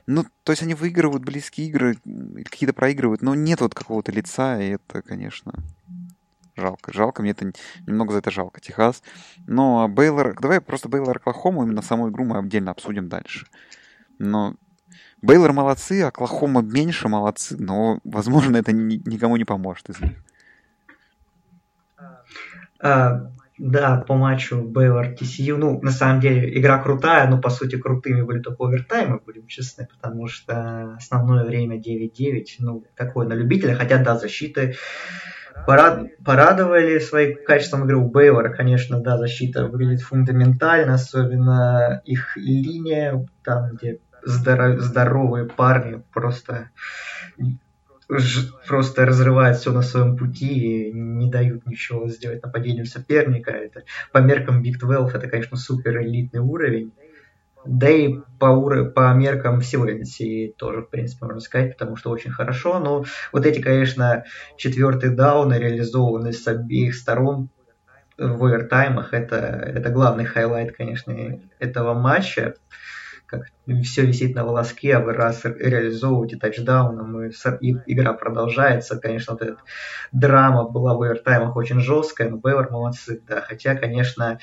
Ну, то есть они выигрывают близкие игры, какие-то проигрывают, но нет вот какого-то лица, и это, конечно, жалко. Жалко, мне это немного за это жалко. Техас. Но Бейлор, давай просто Бейлор Оклахому, именно саму игру мы отдельно обсудим дальше. Но Бейлор молодцы, Оклахома меньше молодцы, но, возможно, это ни, никому не поможет из них. А, да, по матчу Бейлор TCU, ну, на самом деле, игра крутая, но, по сути, крутыми были только овертаймы, будем честны, потому что основное время 9-9, ну, такое на любителя, хотя, да, защиты порад... порадовали своим качеством игры у Бейлора, конечно, да, защита выглядит фундаментально, особенно их линия, там, где здоров, здоровые парни просто просто разрывают все на своем пути и не дают ничего сделать нападением соперника. Это по меркам Big 12 это, конечно, супер элитный уровень. Да и по, ур... по меркам всего NCAA тоже, в принципе, можно сказать, потому что очень хорошо. Но вот эти, конечно, четвертые дауны реализованы с обеих сторон в овертаймах. Это, это главный highlight, конечно, этого матча как все висит на волоске, а вы раз реализовываете тачдауном, и, и игра продолжается. Конечно, вот эта драма была в овертаймах очень жесткая, но Бейлор молодцы, да. Хотя, конечно,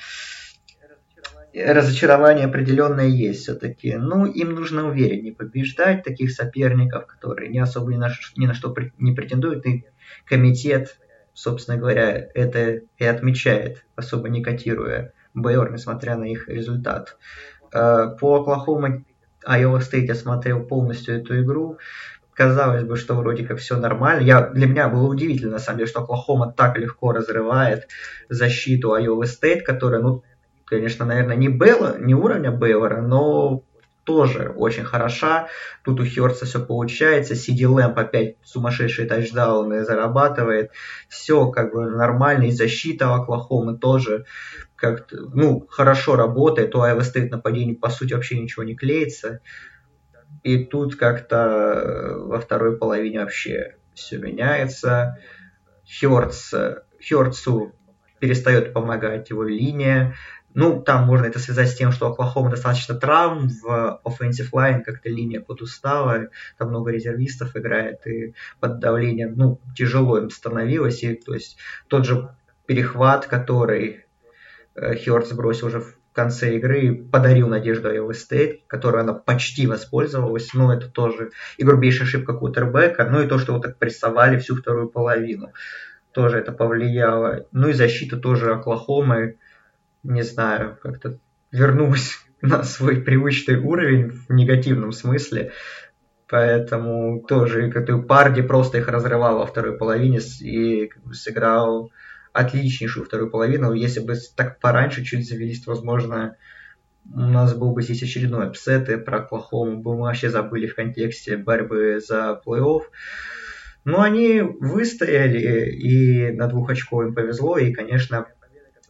разочарование определенное есть все-таки. Ну, им нужно увереннее побеждать таких соперников, которые не особо ни на, ни на что не претендуют. И комитет, собственно говоря, это и отмечает, особо не котируя Бейор, несмотря на их результат. Э, по Оклахома Iowa State я смотрел полностью эту игру. Казалось бы, что вроде как все нормально. Я, для меня было удивительно, на самом деле, что Оклахома так легко разрывает защиту Iowa State, которая, ну, конечно, наверное, не Белла, не уровня Бейлора, но тоже очень хороша. Тут у Хёрца все получается. Сиди Лэмп опять сумасшедшие тачдауны зарабатывает. Все как бы нормально. И защита Оклахомы тоже как-то, ну, хорошо работает. У Айва Стейт нападение, по сути, вообще ничего не клеится. И тут как-то во второй половине вообще все меняется. Хёрц, Хёрцу перестает помогать его линия. Ну, там можно это связать с тем, что Оклахома достаточно травм в offensive line, как-то линия подустала, там много резервистов играет, и под давлением, ну, тяжело им становилось, и то есть тот же перехват, который э, Хёрд сбросил уже в конце игры, подарил надежду Iowa State, которой она почти воспользовалась, но это тоже и грубейшая ошибка кутербека, ну и то, что вот так прессовали всю вторую половину, тоже это повлияло. Ну и защита тоже Оклахомы, не знаю, как-то вернулась на свой привычный уровень в негативном смысле. Поэтому тоже как Парди просто их разрывал во второй половине и сыграл отличнейшую вторую половину. Если бы так пораньше чуть завелись, возможно, у нас был бы здесь очередной upset, и про Оклахому бы мы вообще забыли в контексте борьбы за плей-офф. Но они выстояли, и на двух очков им повезло, и, конечно,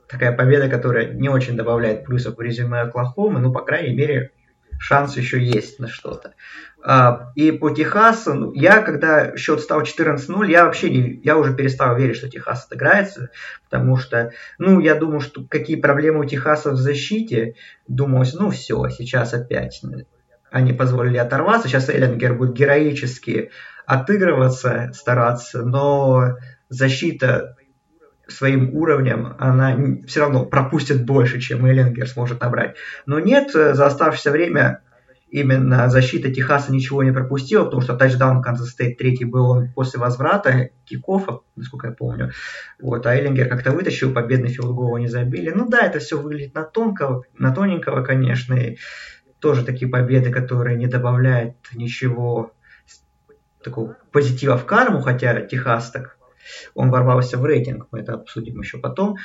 такая победа, которая не очень добавляет плюсов в резюме Оклахомы, ну, по крайней мере, шанс еще есть на что-то. А, и по Техасу, ну, я, когда счет стал 14-0, я вообще не, я уже перестал верить, что Техас отыграется, потому что, ну, я думаю, что какие проблемы у Техаса в защите, думалось, ну, все, сейчас опять они позволили оторваться, сейчас Эллингер будет героически отыгрываться, стараться, но защита своим уровнем она все равно пропустит больше, чем Эллингер сможет набрать. Но нет, э, за оставшееся время именно защита Техаса ничего не пропустила, потому что тачдаун Канзас Стейт третий был он после возврата кикофа, насколько я помню. Вот, а Эллингер как-то вытащил, победный филдгол не забили. Ну да, это все выглядит на тонкого, на тоненького, конечно, и тоже такие победы, которые не добавляют ничего такого позитива в карму, хотя Техас так он ворвался в рейтинг, мы это обсудим еще потом,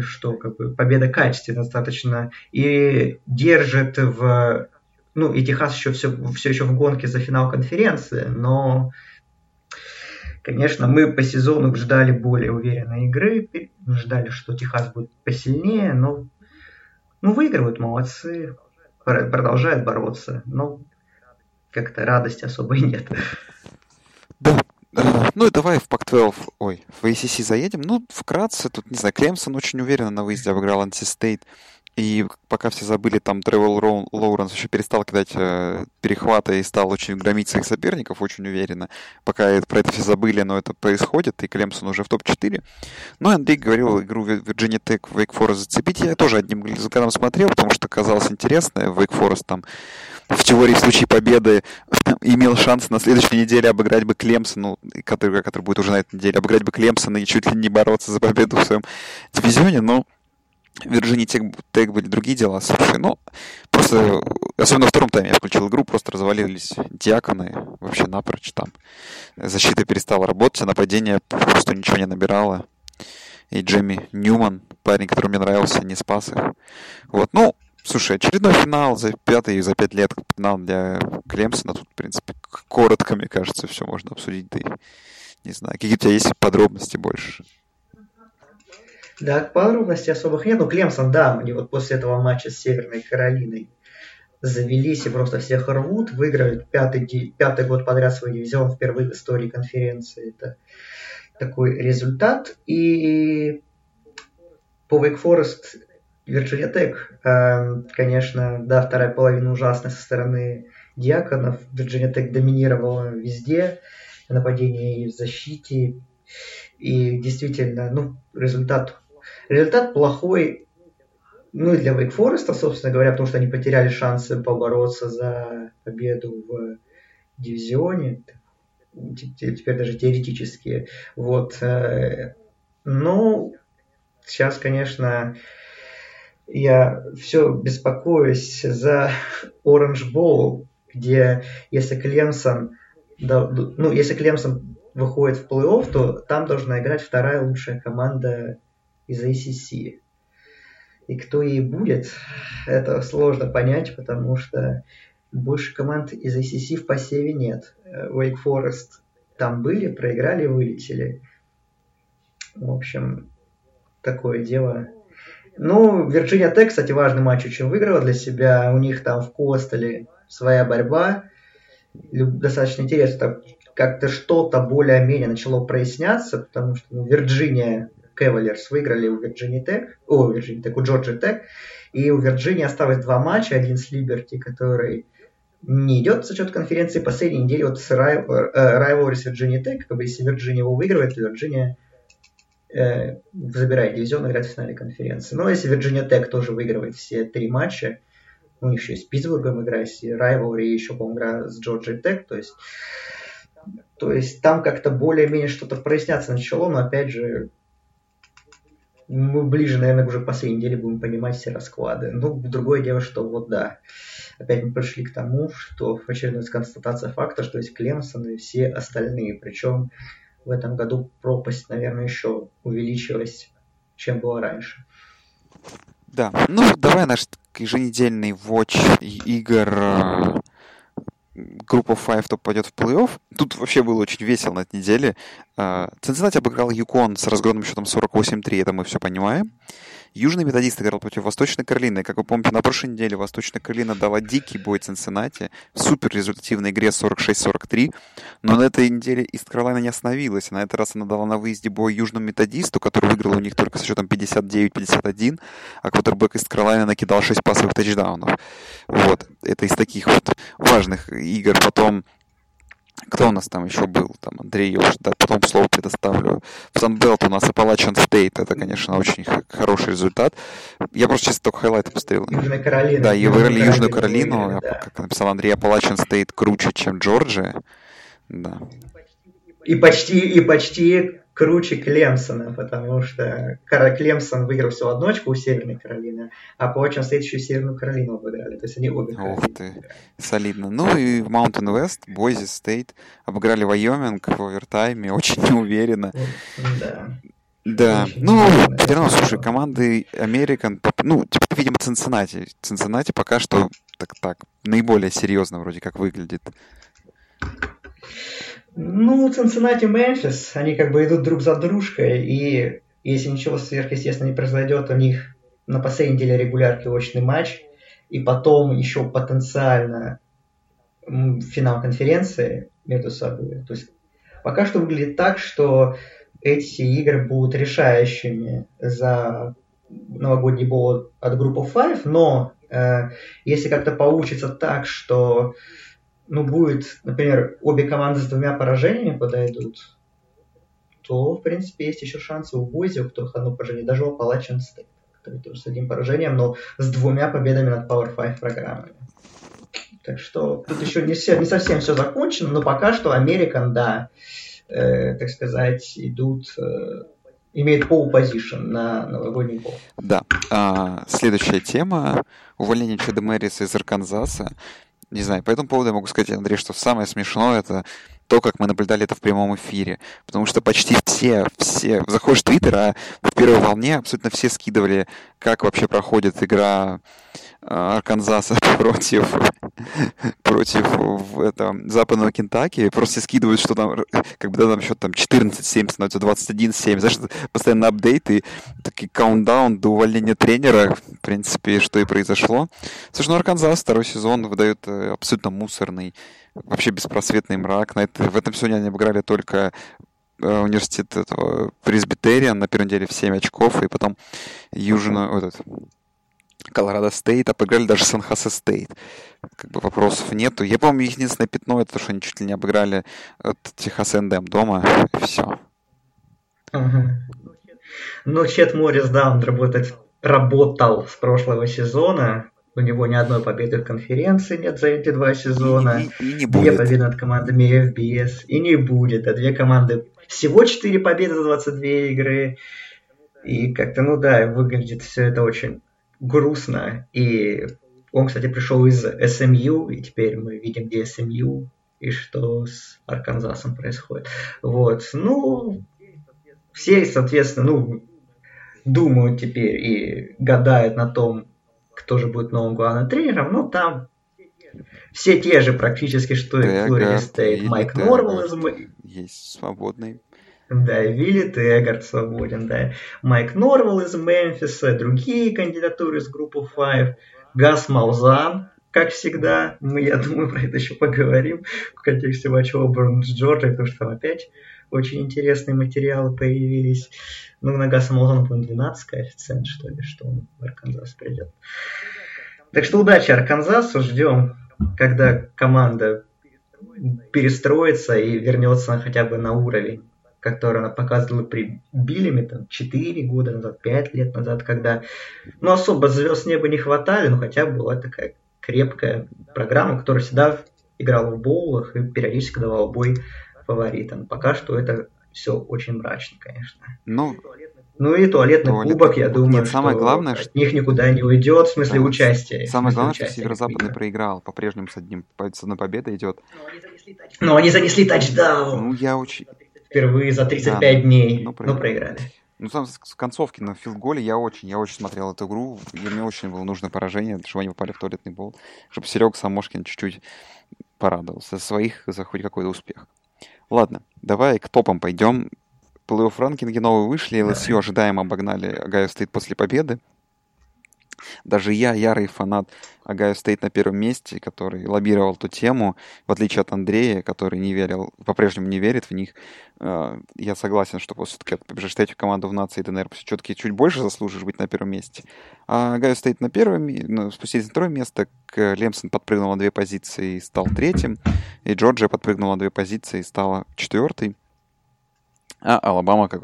что как бы победа качественная достаточно и держит в ну, и Техас еще все, все еще в гонке за финал конференции, но, конечно, мы по сезону ждали более уверенной игры, ждали, что Техас будет посильнее, но ну, выигрывают, молодцы, продолжают бороться, но как-то радости особой нет. Ну и давай в Пак-12, ой, в ACC заедем. Ну, вкратце, тут, не знаю, Клемсон очень уверенно на выезде обыграл Антистейт. И пока все забыли, там Тревел Лоуренс еще перестал кидать э, перехваты и стал очень громить своих соперников очень уверенно. Пока про это все забыли, но это происходит, и Клемсон уже в топ-4. Но Андрей говорил игру Virginia Tech в Wake Forest зацепить. Я тоже одним взглядом смотрел, потому что казалось интересно. Wake Forest там в теории в случае победы имел шанс на следующей неделе обыграть бы Клемсона, который, который будет уже на этой неделе, обыграть бы Клемсона и чуть ли не бороться за победу в своем дивизионе, но Virginia Tech были другие дела, слушай, ну, просто, особенно во втором тайме я включил игру, просто развалились диаконы вообще напрочь там. Защита перестала работать, а нападение просто ничего не набирало. И Джемми Ньюман, парень, который мне нравился, не спас их. Вот, ну, слушай, очередной финал за пятый, за пять лет финал для Клемсона. Тут, в принципе, коротко, мне кажется, все можно обсудить. Да и, не знаю, какие у тебя есть подробности больше? Да, подробностей особых нет. Ну, Клемсон, да, они вот после этого матча с Северной Каролиной завелись и просто всех рвут, выиграют пятый, пятый год подряд свой дивизион впервые в истории конференции. Это такой результат. И по Wake Forest Virginia Tech, э, конечно, да, вторая половина ужасная со стороны Диаконов. Virginia Tech доминировала везде, в нападении и в защите. И действительно, ну, результат Результат плохой, ну и для Wake Forest, собственно говоря, потому что они потеряли шансы побороться за победу в дивизионе, теперь даже теоретически. Вот. Э, ну, сейчас, конечно, я все беспокоюсь за Orange Bowl, где если Клемсон, ну, если Клемсон выходит в плей-офф, то там должна играть вторая лучшая команда из ACC. И кто ей будет, это сложно понять, потому что больше команд из ACC в посеве нет. Wake Forest там были, проиграли, вылетели. В общем, такое дело. Ну, Virginia Tech, кстати, важный матч очень выиграла для себя. У них там в Костеле своя борьба. Достаточно интересно, как-то что-то более-менее начало проясняться, потому что ну, Вирджиния Cavaliers выиграли у Virginia Tech, о, Virginia Tech, у Georgia Tech, и у Virginia осталось два матча, один с Liberty, который не идет за счет конференции, последней неделе вот с Rivalry с Virginia Tech, как бы если Virginia его выигрывает, то Virginia э, забирает дивизион, играет в финале конференции. Но если Virginia Tech тоже выигрывает все три матча, у них еще и с Питтсбургом игра, и Rivalry, еще, по-моему, игра с Georgia Tech, то есть то есть там как-то более-менее что-то проясняться начало, но опять же мы ближе, наверное, уже к последней неделе будем понимать все расклады. Ну, другое дело, что вот да, опять мы пришли к тому, что в очередной констатация факта, что есть Клемсон и все остальные. Причем в этом году пропасть, наверное, еще увеличилась, чем было раньше. Да, ну давай наш еженедельный watch игр э, группа Five, кто пойдет в плей-офф. Тут вообще было очень весело на этой неделе. Цинциннати обыграл Юкон с разгромным счетом 48-3, это мы все понимаем. Южный методист играл против Восточной Каролины. Как вы помните, на прошлой неделе Восточная Каролина дала дикий бой Цинциннати в супер результативной игре 46-43. Но на этой неделе Ист Каролина не остановилась. На этот раз она дала на выезде бой Южному методисту, который выиграл у них только со счетом 59-51, а квотербек Ист Каролина накидал 6 пасовых тачдаунов. Вот. Это из таких вот важных игр. Потом Кто у нас там еще был? Там Андрей, я уже да, потом слово предоставлю. В Санбелт у нас Appalachian State. Это, конечно, очень хороший результат. Я просто чисто только хайлайты поставил. Южная Каролина. Да, и выиграли Южную Каролину. Выиграли, да. Как написал Андрей, Appalachian State круче, чем Джорджия. Да. И почти, и почти круче Клемсона, потому что Клемсон выиграл всего одну очку у Северной Каролины, Апп Стейт еще Северную Каролину обыграли. То есть они обе Ух ты, солидно. Ну и в Mountain West Бойзи Стейт обыграли Вайоминг в овертайме, очень неуверенно. Да. Да, очень ну, все равно, слушай, команды American, ну, типа, видимо, Цинциннати. Цинциннати пока что так, так, наиболее серьезно вроде как выглядит. Ну, Цинциннати Мемфис, они как бы идут друг за дружкой, и если ничего сверхъестественного не произойдет, у них на последней неделе регулярки очный матч, и потом еще потенциально финал конференции между собой. То есть пока что выглядит так, что эти игры будут решающими за новогодний бол от группы Five, но э, если как-то получится так, что ну, будет, например, обе команды с двумя поражениями подойдут, то, в принципе, есть еще шансы у Бойзи, у которых одно поражение, даже у Appalachian State, который тоже с одним поражением, но с двумя победами над Power 5 программами. Так что тут еще не, все, не совсем все закончено, но пока что American, да, э, так сказать, идут, э, имеют пол позишн на новогодний пол. Да. А, следующая тема. Увольнение Чеда Мэриса из Арканзаса. Не знаю, по этому поводу я могу сказать, Андрей, что самое смешное это то, как мы наблюдали это в прямом эфире. Потому что почти все, все, заходишь в Твиттер, а в первой волне абсолютно все скидывали, как вообще проходит игра а, Арканзаса против, против это, западного Кентаки. Просто скидывают, что там, как бы да, там счет там 14-7 становится 21-7. Знаешь, постоянно апдейты, такие каунтдаун до увольнения тренера, в принципе, что и произошло. Слушай, ну Арканзас второй сезон выдает э, абсолютно мусорный, вообще беспросветный мрак. На это, в этом сезоне они обыграли только э, университет этого Пресбитериан на первой неделе в 7 очков, и потом Южную, этот, Колорадо Стейт, обыграли даже Сан-Хосе Стейт. Как бы вопросов нету. Я помню, их единственное пятно, это то, что они чуть ли не обыграли от Техас Эндем дома, и все. Ага. Ну, Чед Моррис, да, он работает, работал с прошлого сезона. У него ни одной победы в конференции нет за эти два сезона. И, и, и не будет. Две победы над командами FBS. И не будет. А две команды... Всего четыре победы за 22 игры. И как-то, ну да, выглядит все это очень грустно. И он, кстати, пришел из СМЮ, и теперь мы видим, где СМЮ и что с Арканзасом происходит. Вот. Ну, все, соответственно, ну, думают теперь и гадают на том, кто же будет новым главным тренером, но там все те же практически, что и Флорида Стейт. Майк Норвелл из... Есть свободный да, Вилли Теггард свободен, да. Майк Норвелл из Мемфиса, другие кандидатуры из группы Five, Гас Маузан, как всегда. Мы, я думаю, про это еще поговорим в контексте матча Оберн с Джорджией, потому что там опять очень интересные материалы появились. Ну, на Гаса Маузана, по-моему, 12 коэффициент, что ли, что он в Арканзас придет. Так что удачи Арканзасу, ждем, когда команда перестроится и вернется хотя бы на уровень которую она показывала при Биллиме там, 4 года назад, 5 лет назад, когда ну, особо звезд неба не хватали, но хотя бы была такая крепкая программа, которая всегда играла в боулах и периодически давала бой фаворитам. Пока что это все очень мрачно, конечно. Ну, ну и туалетный туалет... кубок, я думаю, Нет, самое что главное, от них никуда не уйдет, в смысле да. участия. Самое главное, участия, что Северо-Западный проиграл, по-прежнему с, одним, с одной победой идет. Но они занесли тачдаун. Ну, я очень впервые за 35 да, дней, но проиграли. но проиграли. Ну, там с концовки на филголе я очень, я очень смотрел эту игру, и мне очень было нужно поражение, чтобы они попали в туалетный бол, чтобы Серега Самошкин чуть-чуть порадовался своих за хоть какой-то успех. Ладно, давай к топам пойдем. Плей-офф ранкинги новые вышли, LSU ожидаемо обогнали Огайо Стейт после победы. Даже я, ярый фанат Огайо Стейт на первом месте, который лоббировал эту тему, в отличие от Андрея, который не верил, по-прежнему не верит в них, э, я согласен, что все-таки побежишь в команду в нации ДНР, все-таки чуть больше заслужишь быть на первом месте. А Огайо Стейт на первом, ну, спустились на второе место, Клемсон подпрыгнул на две позиции и стал третьим, и Джорджия подпрыгнула на две позиции и стала четвертой. А Алабама как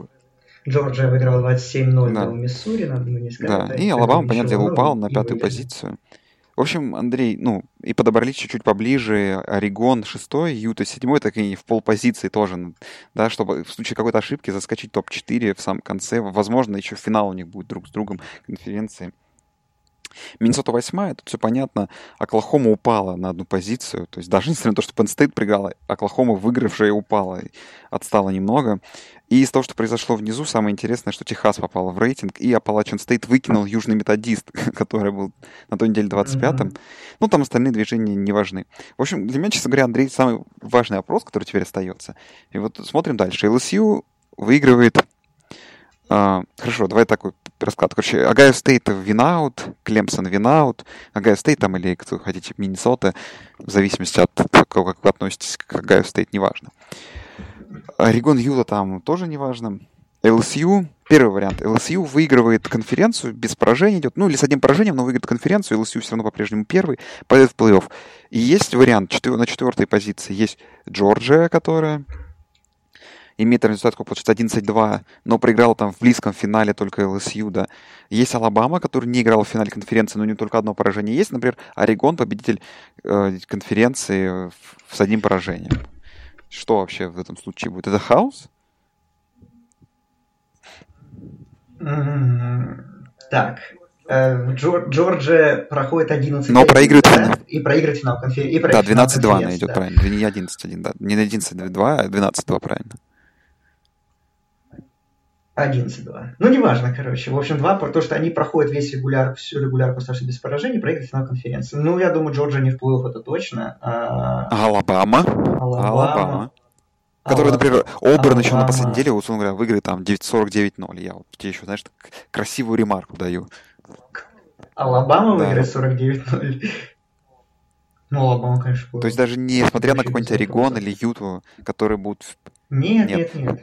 Джорджия выиграла 27-0 да. у Миссури, надо не сказать. Да, и Алабама, понятное дело, упал на пятую выиграли. позицию. В общем, Андрей, ну, и подобрались чуть-чуть поближе. Орегон 6, Юта 7, так и в полпозиции тоже, да, чтобы в случае какой-то ошибки заскочить топ-4 в самом конце. Возможно, еще финал у них будет друг с другом конференции. Миннесота восьмая, тут все понятно. Оклахома упала на одну позицию. То есть даже несмотря на то, что Penn State проиграла, Оклахома выигравшая упала, отстала немного. И из того, что произошло внизу, самое интересное, что Техас попал в рейтинг, и Апалачин Стейт выкинул Южный Методист, который был на той неделе 25-м. Mm-hmm. Ну, там остальные движения не важны. В общем, для меня, честно говоря, Андрей, самый важный вопрос, который теперь остается. И вот смотрим дальше. LSU выигрывает а, хорошо, давай такой расклад. Короче, Огайо Стейт win out, Клемсон win out, Огайо Стейт там или, кто хотите, Миннесота, в зависимости от того, как вы относитесь к Огайо Стейт, неважно. Орегон Юта там тоже неважно. LSU, первый вариант, LSU выигрывает конференцию, без поражения идет, ну или с одним поражением, но выиграет конференцию, LSU все равно по-прежнему первый, пойдет в плей-офф. И есть вариант, на четвертой позиции есть Джорджия, которая имеет результат, как получается, 11-2, но проиграл там в близком финале только ЛСЮ, да. Есть Алабама, который не играл в финале конференции, но не только одно поражение есть. Например, Орегон, победитель э, конференции с одним поражением. Что вообще в этом случае будет? Это хаос? Так, э, Джорджия проходит 11 Но проигрывает финал. И проигрывает финал конференции. Да, 12-2 она идет, да. правильно. Не 11-1, да. Не 11-2, а 12-2, правильно. 11-2. Ну, неважно, короче. В общем, два, то, что они проходят весь регуляр, всю регулярку оставшись без поражений, проигрывают финал конференции. Ну, я думаю, Джорджия не в плей-офф, это точно. А... Алабама. Алабама. Алабама. Который, например, Оберн еще на последней неделе, условно говоря, выиграет там 949-0. Я вот тебе еще, знаешь, красивую ремарку даю. Алабама да. выиграет 49-0. Ну, Алабама, конечно, будет. То есть даже несмотря на какой-нибудь Орегон или Юту, которые будут... Нет, нет, нет. нет.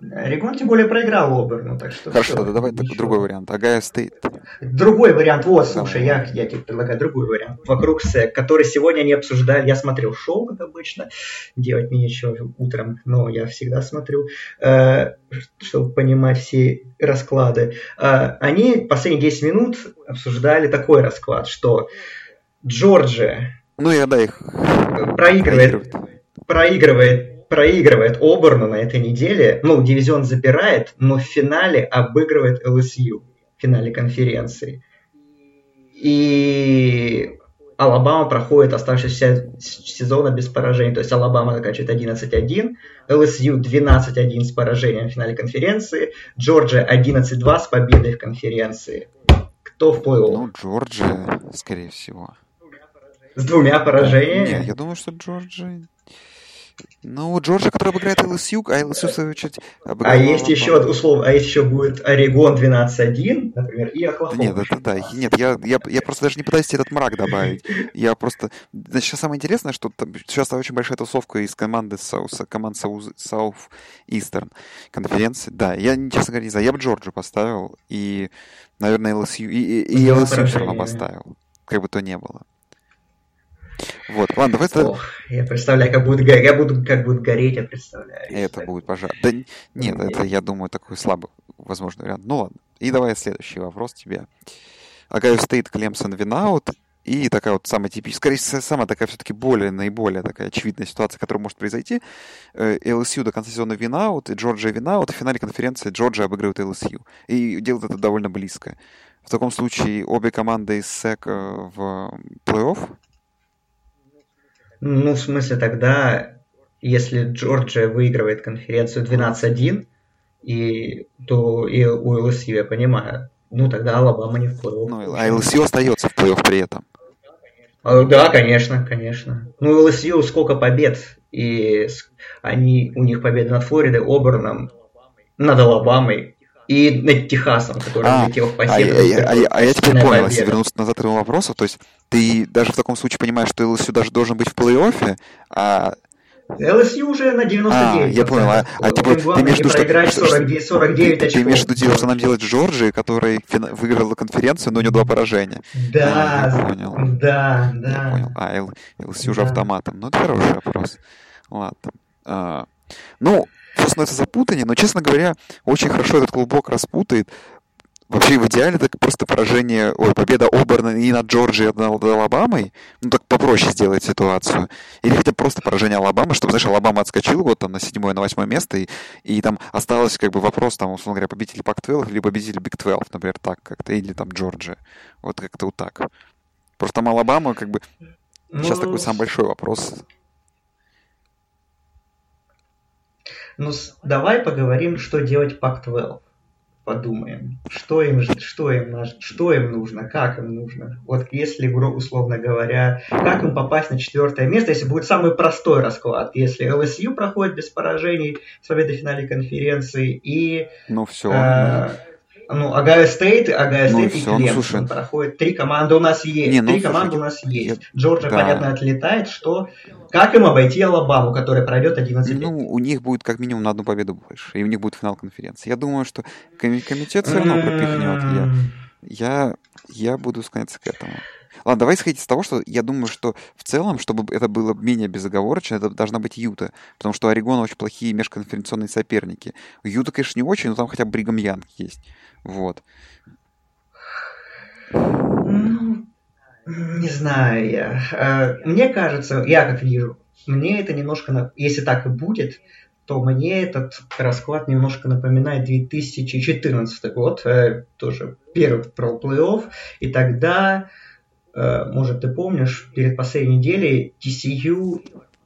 Орегон тем более проиграл Оберну, так что... Хорошо, все, давай ничего. другой вариант. Огайо Стейт. Другой вариант, вот, слушай, я, я тебе предлагаю другой вариант. Вокруг SEC, который сегодня они обсуждали. Я смотрел шоу, как обычно. Делать мне нечего утром, но я всегда смотрю, э, чтобы понимать все расклады. Э, они последние 10 минут обсуждали такой расклад, что Джорджия... Ну, я, да, их... Проигрывает, проигрывает проигрывает Оберну на этой неделе, ну, дивизион забирает, но в финале обыгрывает ЛСЮ в финале конференции. И Алабама проходит оставшийся сезона без поражений. То есть Алабама заканчивает 11-1, ЛСЮ 12-1 с поражением в финале конференции, Джорджия 11-2 с победой в конференции. Кто в плей-офф? Ну, Джорджия, скорее всего. С двумя поражениями? Нет, я думаю, что Джорджия ну, у Джорджа, который обыграет ЛСЮ, а ЛСЮ, в свою очередь, А есть еще, условно, а есть еще будет Орегон 12-1, например, и Оклахома. Нет, это да. Нет, я, я, я просто даже не пытаюсь этот мрак добавить. Я просто... Значит, сейчас самое интересное, что там, сейчас очень большая тусовка из команды South, команд South, South Eastern конференции. Да, я, честно говоря, не знаю, я бы Джорджию поставил, и, наверное, LSU, и, и, и LSU все равно поставил, как бы то ни было. Вот, ладно, давай... Ох, я представляю, как будет, я буду, как будет гореть, я представляю. Это будет пожар. Да нет, это, я думаю, такой слабый, возможно, вариант. Ну ладно. И давай следующий вопрос тебе. Огайо Стейт, Клемсон, win out. И такая вот самая типичная, скорее самая такая все-таки более, наиболее такая очевидная ситуация, которая может произойти. Э, до конца сезона win out, и Джорджия win out, и в финале конференции Джорджия обыгрывает LSU. И делает это довольно близко. В таком случае обе команды из SEC э, в плей-офф ну, в смысле, тогда, если Джорджия выигрывает конференцию 12-1, и, то и у LSU, я понимаю, ну, тогда Алабама не в плей-офф. Ну, а LSU остается в плей-офф при этом. А, да, конечно, конечно. Ну, ЛСЮ сколько побед, и они, у них победы над Флоридой, Оберном, над Алабамой, и над Техасом, который а, летел в посеве. А, а, а, а я теперь понял, если вернуться назад к этому вопросу, то есть ты даже в таком случае понимаешь, что ЛСЮ даже должен быть в плей-оффе, а ЛСЮ уже на 99%. А, я понял. А, а типа, ты имеешь в виду, что, 49, 49 ты, очков. Ты имеешь в виду, что нам делать Джорджии, который фина- выиграл конференцию, но у него два поражения? Да, а, я понял. да, да. Я понял. А, LSU уже автоматом. Ну, это хороший вопрос. Ладно. А, ну, все становится запутаннее, но, честно говоря, очень хорошо этот клубок распутает. Вообще, в идеале, это просто поражение, ой, победа Оберна и над Джорджией, над Алабамой, ну, так попроще сделать ситуацию. Или хотя просто поражение Алабамы, чтобы, знаешь, Алабама отскочила вот там на седьмое, на восьмое место, и, и там осталось как бы вопрос, там, условно говоря, победитель Pac-12 или победитель Big-12, например, так как-то, или там Джорджия. Вот как-то вот так. Просто там Алабама, как бы, сейчас ну, такой самый большой вопрос. Ну, давай поговорим, что делать Пак-12 подумаем, что им, что, им, что им нужно, как им нужно. Вот если, условно говоря, как им попасть на четвертое место, если будет самый простой расклад, если ЛСЮ проходит без поражений с победой в финале конференции и... Ну все. Э, ну, Огайо Стейт, Огайо ну, Стейт и Клемсон ну, проходит. Три команды у нас есть. Не, ну, Три команды у нас есть. Я... Джорджия, да. понятно, отлетает. Что? Как им обойти Алабаму, которая пройдет 11 лет? Ну, у них будет как минимум на одну победу больше. И у них будет финал конференции. Я думаю, что комитет все равно пропихнет. Я, я, я буду склоняться к этому. Ладно, давай исходить из того, что я думаю, что в целом, чтобы это было менее безоговорочно, это должна быть Юта. Потому что у Орегона очень плохие межконференционные соперники. Юта, конечно, не очень, но там хотя бы Бригам Янг есть. Вот. Ну, не знаю я. Э, мне кажется, я как вижу, мне это немножко, если так и будет, то мне этот расклад немножко напоминает 2014 год, э, тоже первый про плей-офф, и тогда, э, может, ты помнишь, перед последней неделей TCU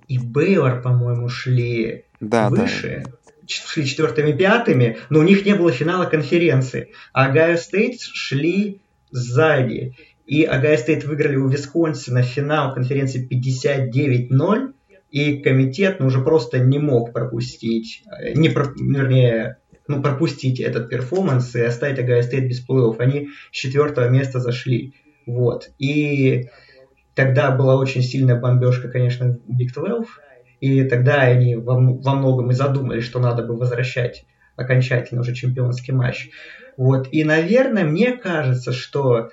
и Бейлор, по-моему, шли да, выше. Да шли четвертыми, пятыми, но у них не было финала конференции. А Огайо Стейт шли сзади. И Огайо Стейт выиграли у Висконсина финал конференции 59-0, и комитет ну, уже просто не мог пропустить, э, не про, вернее, ну, пропустить этот перформанс и оставить Огайо Стейт без плей-офф. Они с четвертого места зашли. Вот. И тогда была очень сильная бомбежка, конечно, в Big 12, и тогда они во, во многом и задумались, что надо бы возвращать окончательно уже чемпионский матч. Вот. И, наверное, мне кажется, что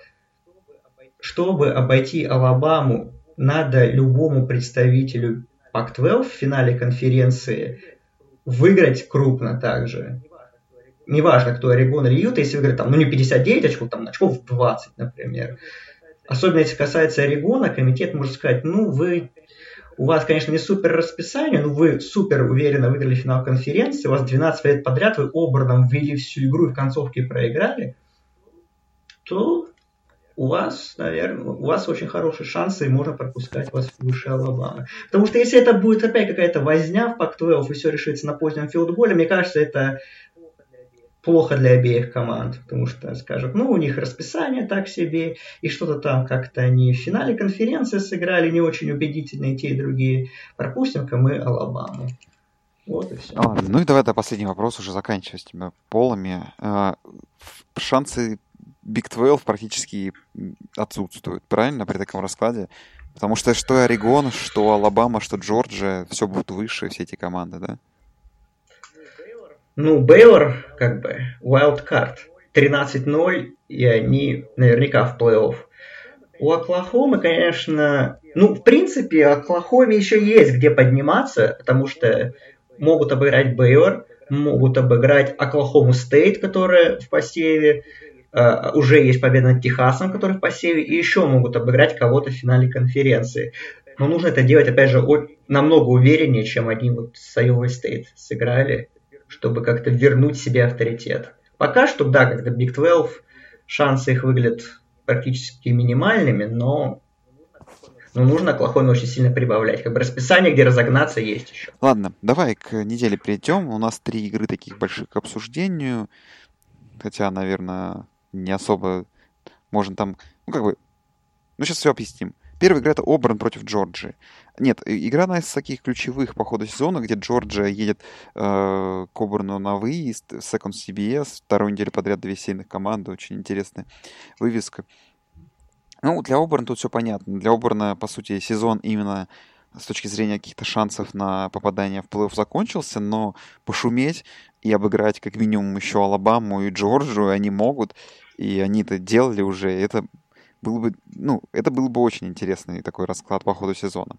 чтобы обойти Алабаму, надо любому представителю Пак-12 в финале конференции выиграть крупно также. Неважно, кто Орегон или Юта, если выиграть там, ну не 59 очков, там очков 20, например. Особенно если касается Орегона, комитет может сказать, ну вы у вас, конечно, не супер расписание, но вы супер уверенно выиграли финал конференции, у вас 12 лет подряд, вы образом ввели всю игру и в концовке проиграли, то у вас, наверное, у вас очень хорошие шансы, и можно пропускать вас выше Алабамы. Потому что если это будет опять какая-то возня в Пак-12 и все решится на позднем филдголе, мне кажется, это плохо для обеих команд, потому что скажут, ну, у них расписание так себе, и что-то там как-то они в финале конференции сыграли не очень убедительно, и те, и другие. Пропустим-ка мы Алабаму. Вот и все. Ладно, ну и давай до последний вопрос уже заканчивать с тебя полами. А, шансы Big 12 практически отсутствуют, правильно, при таком раскладе? Потому что что Орегон, что Алабама, что Джорджия, все будут выше, все эти команды, да? Ну, Бейлор, как бы, wildcard. 13-0, и они наверняка в плей-офф. У Оклахомы, конечно, ну, в принципе, Оклахоме еще есть где подниматься, потому что могут обыграть Бейлор, могут обыграть Оклахому Стейт, которая в посеве, uh, уже есть победа над Техасом, который в посеве, и еще могут обыграть кого-то в финале конференции. Но нужно это делать, опять же, намного увереннее, чем они вот с Iowa State сыграли чтобы как-то вернуть себе авторитет. Пока что, да, как-то Big 12, шансы их выглядят практически минимальными, но но нужно Оклахоме очень сильно прибавлять. Как бы расписание, где разогнаться, есть еще. Ладно, давай к неделе перейдем. У нас три игры таких больших к обсуждению. Хотя, наверное, не особо можно там... Ну, как бы... Ну, сейчас все объясним. первая игра это Оберн против Джорджии. Нет, игра одна из таких ключевых по ходу сезона, где Джорджия едет э, к Оберну на выезд, Second CBS, вторую неделю подряд две сильных команды, очень интересная вывеска. Ну, для Оберна тут все понятно. Для Оберна, по сути, сезон именно с точки зрения каких-то шансов на попадание в плей-офф закончился, но пошуметь и обыграть как минимум еще Алабаму и Джорджию они могут, и они это делали уже. Это был бы, ну, это был бы очень интересный такой расклад по ходу сезона.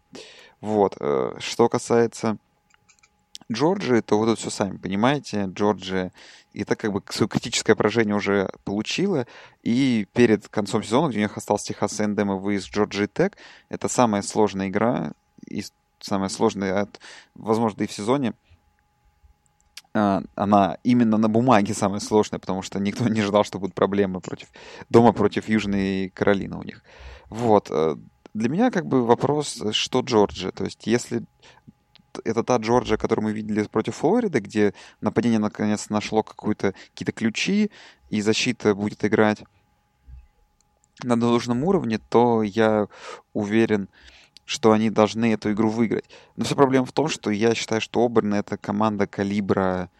Вот. Э, что касается Джорджии, то вы тут все сами понимаете. Джорджия и так как бы свое критическое поражение уже получила, и перед концом сезона, где у них остался Техас Эндем и выезд Джорджии Тек, это самая сложная игра, и самая сложная, возможно, и в сезоне, она именно на бумаге самая сложная, потому что никто не ждал, что будут проблемы против дома против Южной Каролины у них. Вот. Э, для меня как бы вопрос, что Джорджия. То есть если это та Джорджия, которую мы видели против Флориды, где нападение наконец нашло какую-то, какие-то ключи, и защита будет играть на должном уровне, то я уверен, что они должны эту игру выиграть. Но вся проблема в том, что я считаю, что Оберн это команда калибра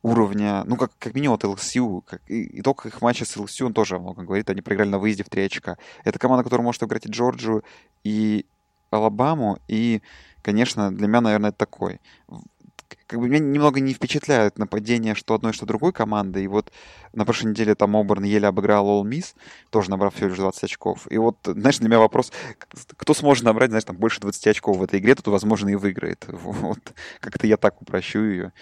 уровня, ну, как, как минимум от ЛСЮ. Как, и, итог их матча с ЛСЮ, он тоже много говорит, они проиграли на выезде в 3 очка. Это команда, которая может играть и Джорджию, и Алабаму, и, конечно, для меня, наверное, это такой как бы меня немного не впечатляют нападения что одной, что другой команды. И вот на прошлой неделе там Оберн еле обыграл All Miss, тоже набрав всего лишь 20 очков. И вот, знаешь, для меня вопрос, кто сможет набрать, знаешь, там больше 20 очков в этой игре, тот, возможно, и выиграет. Вот. Как-то я так упрощу ее.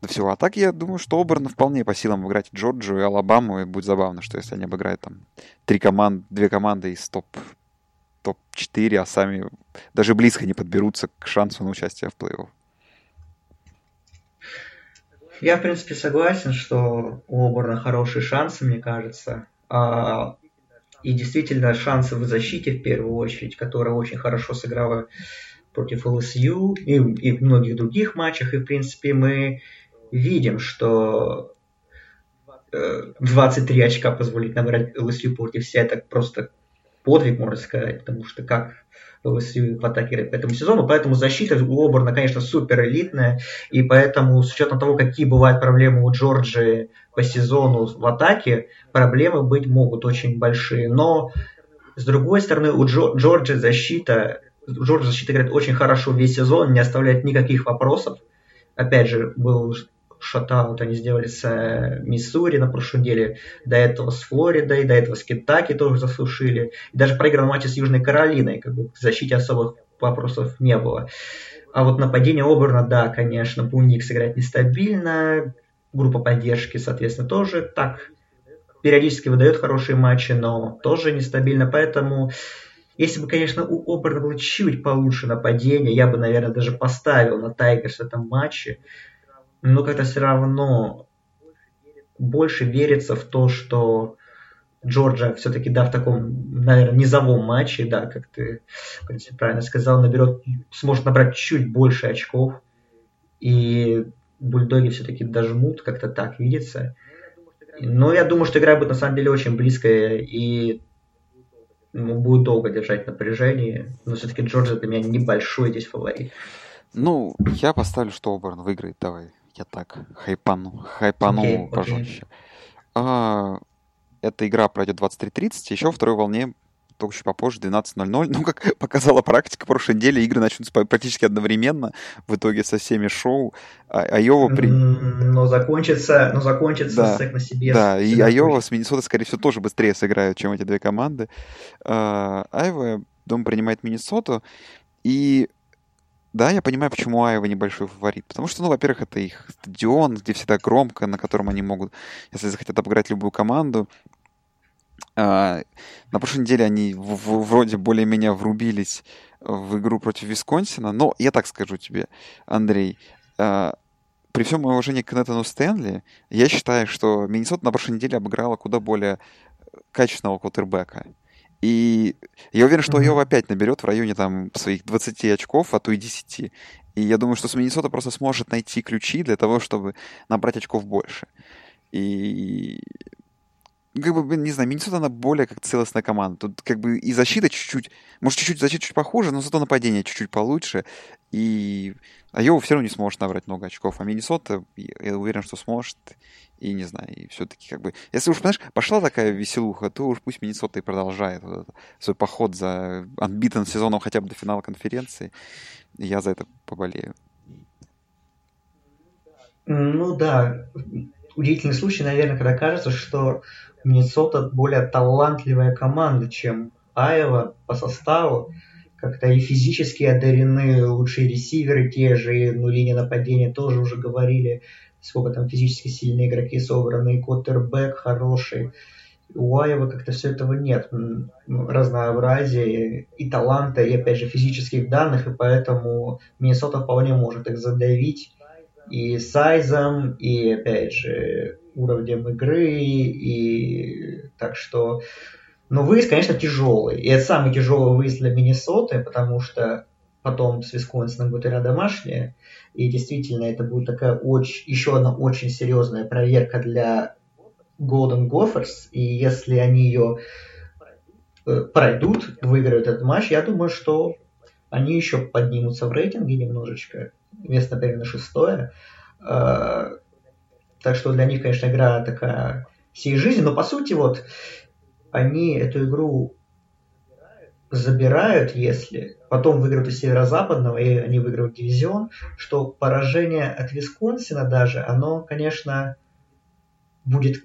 Да всего. А так я думаю, что Оберн вполне по силам обыграть Джорджию и Алабаму, и будет забавно, что если они обыграют там три команды, две команды из топ топ-4, а сами даже близко не подберутся к шансу на участие в плей-офф. Я, в принципе, согласен, что у Оберна хорошие шансы, мне кажется. А, и действительно, шансы в защите, в первую очередь, которая очень хорошо сыграла против ЛСЮ и, и в многих других матчах. И, в принципе, мы видим, что 23 э, очка позволить набрать ЛСЮ против себя, это просто подвиг, можно сказать, потому что как в атаке по этому сезону, поэтому защита у Оберна, конечно, супер элитная, и поэтому с учетом того, какие бывают проблемы у Джорджии по сезону в атаке, проблемы быть могут очень большие, но с другой стороны у Джо, Джорджии защита, Джорджия защита играет очень хорошо весь сезон, не оставляет никаких вопросов, опять же, был шатаут они сделали с э, Миссури на прошлой неделе, до этого с Флоридой, до этого с Кентаки тоже засушили. И даже проиграл матч с Южной Каролиной, как бы к защите особых вопросов не было. А вот нападение Оберна, да, конечно, Пуник сыграть нестабильно, группа поддержки, соответственно, тоже так периодически выдает хорошие матчи, но тоже нестабильно, поэтому если бы, конечно, у Оберна было чуть получше нападение, я бы, наверное, даже поставил на Тайгерс в этом матче но как-то все равно больше верится в то, что Джорджа все-таки, да, в таком, наверное, низовом матче, да, как ты, в принципе, правильно сказал, наберет, сможет набрать чуть больше очков, и бульдоги все-таки дожмут, как-то так видится. Но я думаю, что игра будет на самом деле очень близкая, и ну, будет долго держать напряжение, но все-таки Джорджа для меня небольшой здесь фаворит. Ну, я поставлю, что Оберн выиграет, давай я так хайпану, хайпану okay, пожестче. Okay. А, эта игра пройдет 23.30, еще второй волне только чуть попозже, 12.00. Ну, как показала практика, прошлой неделе игры начнутся практически одновременно, в итоге со всеми шоу. А, Айова при... Но закончится, но закончится да, на себе. Да, и Айова с Миннесотой, скорее всего, тоже быстрее сыграют, чем эти две команды. А, Айва дом принимает Миннесоту, и да, я понимаю, почему Айва небольшой фаворит. Потому что, ну, во-первых, это их стадион, где всегда громко, на котором они могут, если захотят обыграть любую команду. А, на прошлой неделе они в, в, вроде более-менее врубились в игру против Висконсина. Но я так скажу тебе, Андрей, а, при всем моем уважении к Нетану Стэнли, я считаю, что Миннесота на прошлой неделе обыграла куда более качественного квотербека. И я уверен, что Айова опять наберет в районе там своих 20 очков, а то и 10. И я думаю, что с Миннесота просто сможет найти ключи для того, чтобы набрать очков больше. И как бы, не знаю, Миннесота, она более как целостная команда. Тут как бы и защита чуть-чуть, может, чуть-чуть защита чуть похуже, но зато нападение чуть-чуть получше. И Айова все равно не сможет набрать много очков. А Миннесота, я уверен, что сможет. И не знаю, и все-таки как бы... Если уж, понимаешь, пошла такая веселуха, то уж пусть Миннесота и продолжает вот свой поход за анбитен сезоном хотя бы до финала конференции. Я за это поболею. Ну да, удивительный случай, наверное, когда кажется, что Миннесота более талантливая команда, чем Айва по составу. Как-то и физически одарены лучшие ресиверы те же, ну, линия нападения тоже уже говорили, сколько там физически сильные игроки собраны, и Коттербэк хороший. У Айва как-то все этого нет. Разнообразия и таланта, и опять же физических данных, и поэтому Миннесота вполне может их задавить и сайзом, и опять же уровнем игры, и так что... Но выезд, конечно, тяжелый. И это самый тяжелый выезд для Миннесоты, потому что потом с Висконсином будет игра домашняя. И действительно, это будет такая очень, еще одна очень серьезная проверка для Golden Gophers. И если они ее э, пройдут, выиграют этот матч, я думаю, что они еще поднимутся в рейтинге немножечко. Место примерно шестое. Э, так что для них, конечно, игра такая всей жизни, но по сути вот они эту игру забирают, если потом выиграют из северо-западного, и они выиграют дивизион, что поражение от Висконсина даже, оно, конечно, будет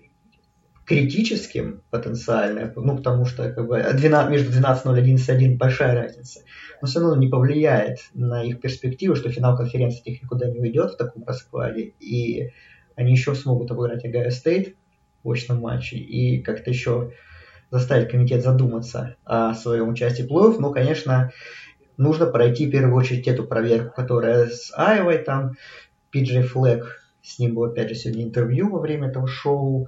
критическим потенциально, ну, потому что как бы, 12, между 12-0 и 11-1 большая разница, но все равно не повлияет на их перспективу, что финал конференции их никуда не уйдет в таком раскладе, и они еще смогут обыграть Огайо Стейт в очном матче и как-то еще заставить комитет задуматься о своем участии в плей-офф. Ну, конечно, нужно пройти в первую очередь эту проверку, которая с Айвой, там, Пиджей Флек, с ним было, опять же, сегодня интервью во время этого шоу,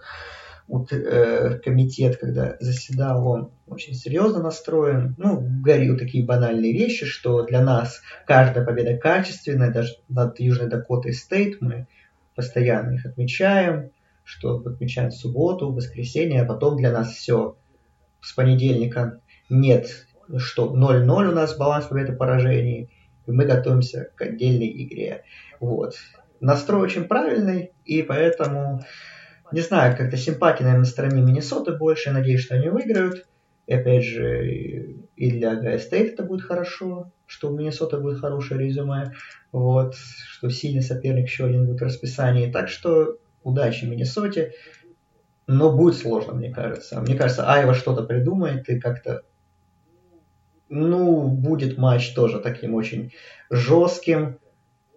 вот, э, комитет, когда заседал, он очень серьезно настроен. Ну, говорил такие банальные вещи, что для нас каждая победа качественная, даже над Южной Дакотой Стейт мы постоянно их отмечаем, что отмечаем в субботу, в воскресенье, а потом для нас все с понедельника нет, что 0-0 у нас баланс победы поражений, и мы готовимся к отдельной игре. Вот. Настрой очень правильный, и поэтому, не знаю, как-то симпатия, наверное, на стороне Миннесоты больше, надеюсь, что они выиграют. И опять же, и для Гая Стейт это будет хорошо, что у Миннесоты будет хорошее резюме, вот, что сильный соперник еще один будет в расписании. Так что удачи Миннесоте, но будет сложно, мне кажется. Мне кажется, Айва что-то придумает и как-то ну, будет матч тоже таким очень жестким,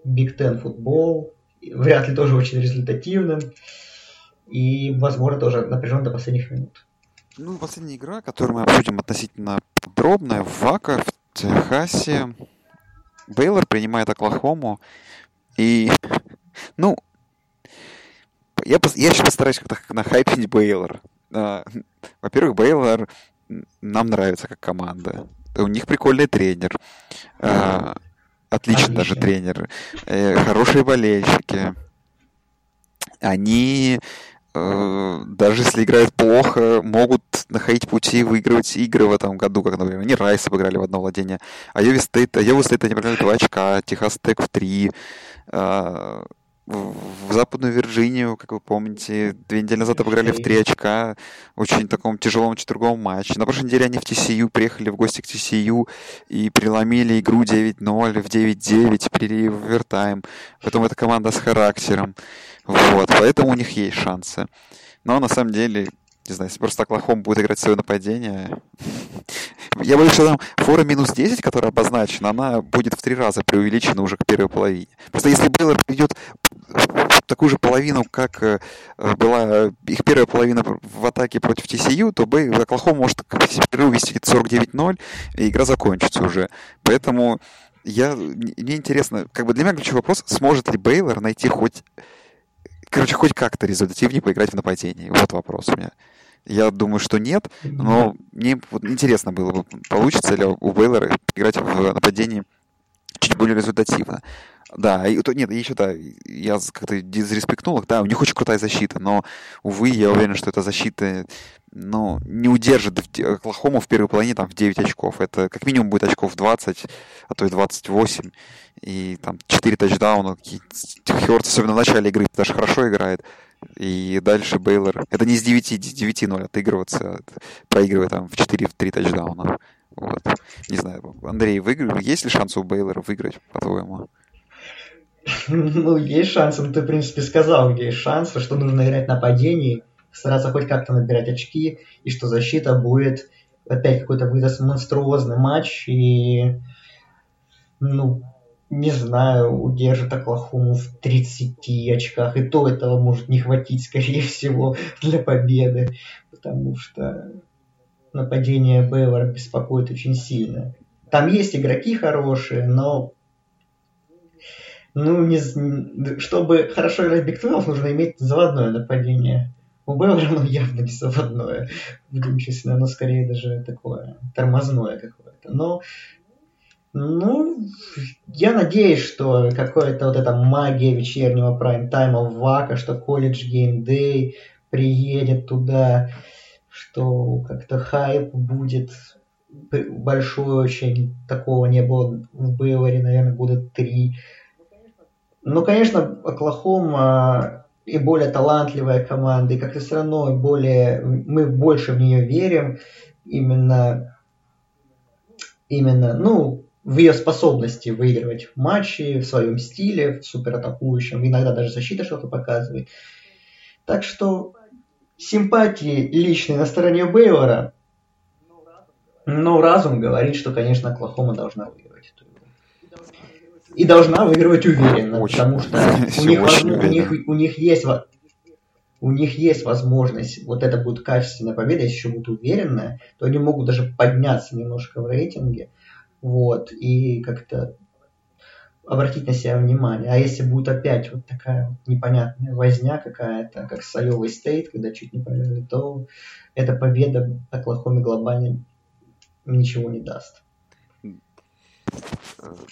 Биг Тен футбол, вряд ли тоже очень результативным, и, возможно, тоже напряжен до последних минут. Ну, последняя игра, которую мы обсудим относительно подробно, в Вака, в Техасе. Бейлор принимает Оклахому. И, ну, я, я сейчас постараюсь как-то нахайпить Бейлор. А, во-первых, Бейлор нам нравится как команда. У них прикольный тренер. А, отличный Отлично. даже тренер. Э, хорошие болельщики. Они даже если играют плохо, могут находить пути выигрывать игры в этом году, как, например, они Райс обыграли в одно владение, Айова Стейт, Айова Стейт они проиграли 2 очка, Техас Тек в 3, э, в Западную Вирджинию, как вы помните, две недели назад обыграли в 3 очка, очень таком тяжелом четверговом матче. На прошлой неделе они в TCU приехали в гости к TCU и переломили игру 9-0 в 9-9, перевели в овертайм. Поэтому эта команда с характером. Вот, поэтому у них есть шансы. Но на самом деле, не знаю, если просто Оклахома будет играть свое нападение, я боюсь, что там фора минус 10, которая обозначена, она будет в три раза преувеличена уже к первой половине. Просто если Бейлор придет такую же половину, как э, была их первая половина в атаке против TCU, то Бей, Оклахома может перерыв вести 49-0, и игра закончится уже. Поэтому я, мне интересно, как бы для меня ключевой вопрос, сможет ли Бейлор найти хоть короче, хоть как-то результативнее поиграть в нападении. Вот вопрос у меня. Я думаю, что нет, но мне вот интересно было бы, получится ли у Бейлора играть в нападении чуть более результативно. Да, и, то, нет, еще да, я как-то дизреспектнул их, да, у них очень крутая защита, но, увы, я уверен, что эта защита, ну, не удержит Оклахому в первой половине там в 9 очков. Это как минимум будет очков 20, а то и 28, и там 4 тачдауна. Хёрд, особенно в начале игры, даже хорошо играет. И дальше Бейлор. Это не с 9, 9-0 отыгрываться, проигрывая там в 4-3 тачдауна. Вот. Не знаю, Андрей, выиграл? Есть ли шанс у Бейлора выиграть, по-твоему? Ну, есть шансы, но ты, в принципе, сказал, где есть шансы, что нужно играть нападении, стараться хоть как-то набирать очки, и что защита будет опять какой-то выдаст монструозный матч, и, ну, не знаю, удержит Оклахому в 30 очках, и то этого может не хватить, скорее всего, для победы, потому что нападение Бевера беспокоит очень сильно. Там есть игроки хорошие, но ну, не, чтобы хорошо играть Биг 12, нужно иметь заводное нападение. У оно явно не заводное, преимущественно, оно скорее даже такое тормозное какое-то. Но ну, я надеюсь, что какая-то вот эта магия вечернего прайм-тайма Вака, что колледж геймдей приедет туда, что как-то хайп будет большой очень. Такого не было в Бейваре, наверное, года три. Ну, конечно, Оклахома и более талантливая команда, и как-то все равно более, мы больше в нее верим, именно, именно, ну, в ее способности выигрывать матчи в своем стиле, в суператакующем, иногда даже защита что-то показывает. Так что симпатии личные на стороне Бейлора, но разум говорит, что, конечно, Оклахома должна выиграть и должна выигрывать уверенно, очень, потому что у них, у, них, у них есть у них есть возможность, вот это будет качественная победа, если еще будет уверенная, то они могут даже подняться немножко в рейтинге, вот, и как-то обратить на себя внимание. А если будет опять вот такая непонятная возня какая-то, как с Iowa State, когда чуть не проиграли, то эта победа Оклахоме глобально ничего не даст.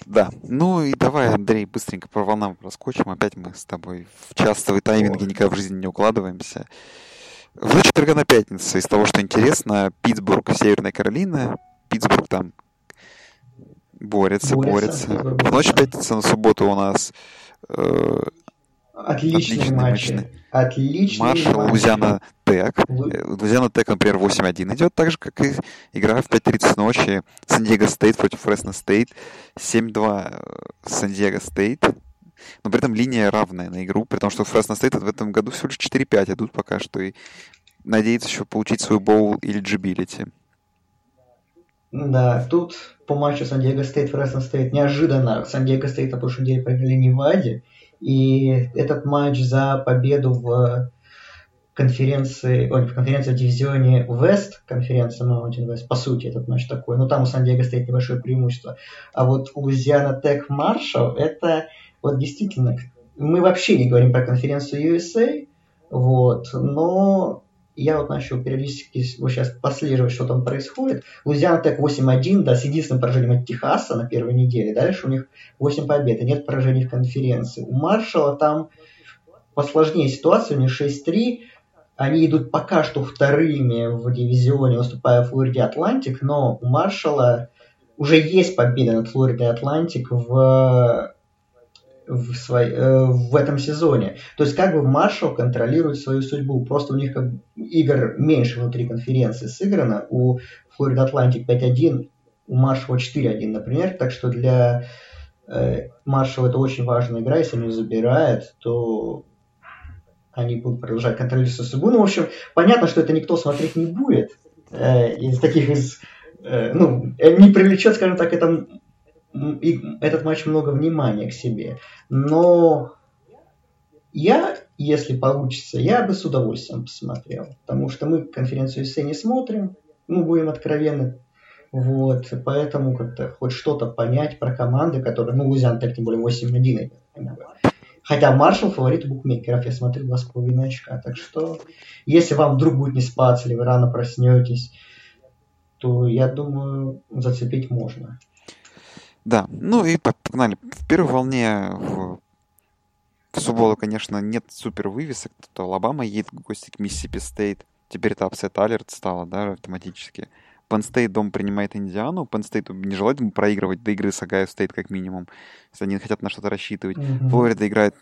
Да. Ну и давай, Андрей, быстренько по волнам проскочим. Опять мы с тобой в частовые тайминги никогда в жизни не укладываемся. В ночь четверга на пятницу, из того, что интересно, Питтсбург, Северная Каролина. Питтсбург там борется, борется. борется. В ночь пятницы на субботу у нас э, Отличные, Отличные матчи. матчи. Отличные Маршал, матчи. Лузиана Тек. Лузиана Тек, например, 8-1 идет, так же, как и игра в 5.30 ночи Сан-Диего Стейт против Фресно Стейт. 7-2 Сан-Диего Стейт. Но при этом линия равная на игру, при том, что Фресно Стейт в этом году всего лишь 4-5 идут пока что и надеется еще получить свой bowl eligibility. Да, тут по матчу Сан-Диего Стейт, Фресно Стейт неожиданно Сан-Диего Стейт на прошлой неделе проиграли Неваде, и этот матч за победу в конференции, ой, в конференции в дивизионе West, конференция Mountain West, по сути, этот матч такой. Но там у Сан-Диего стоит небольшое преимущество. А вот Лузиана Тек Маршал, это вот действительно, мы вообще не говорим про конференцию USA, вот, но я вот начал периодически вот сейчас послеживать, что там происходит. Лузиана Тек 8-1, да, с единственным поражением от Техаса на первой неделе. Дальше у них 8 побед, и нет поражений в конференции. У Маршала там посложнее ситуация, у них 6-3. Они идут пока что вторыми в дивизионе, уступая Флориде Атлантик, но у Маршала уже есть победа над Флоридой Атлантик в в, свой, э, в этом сезоне. То есть как бы Маршал контролирует свою судьбу. Просто у них как игр меньше внутри конференции сыграно. У Флорида Атлантик 5-1, у Маршала 4-1, например. Так что для э, Маршала это очень важная игра. Если он ее забирает, то они будут продолжать контролировать свою судьбу. Ну, в общем, понятно, что это никто смотреть не будет. Э, из таких из... Э, ну, не привлечет, скажем так, это и этот матч много внимания к себе. Но я, если получится, я бы с удовольствием посмотрел. Потому что мы конференцию ИС не смотрим, мы будем откровенны. Вот, поэтому как-то хоть что-то понять про команды, которые, ну, Лузиан так тем более 8-1. Хотя Маршал фаворит букмекеров, я смотрю, 2,5 очка. Так что, если вам вдруг будет не спаться, или вы рано проснетесь, то, я думаю, зацепить можно. Да, ну и погнали. В первой волне в, в субботу, конечно, нет супер вывесок. Тут Алабама едет в гости к Миссисипи Стейт. Теперь это upset alert стало, да, автоматически. State дома принимает Индиану. State не желает проигрывать до игры с Огайо Стейт как минимум, если они хотят на что-то рассчитывать. Mm-hmm. Флорида играет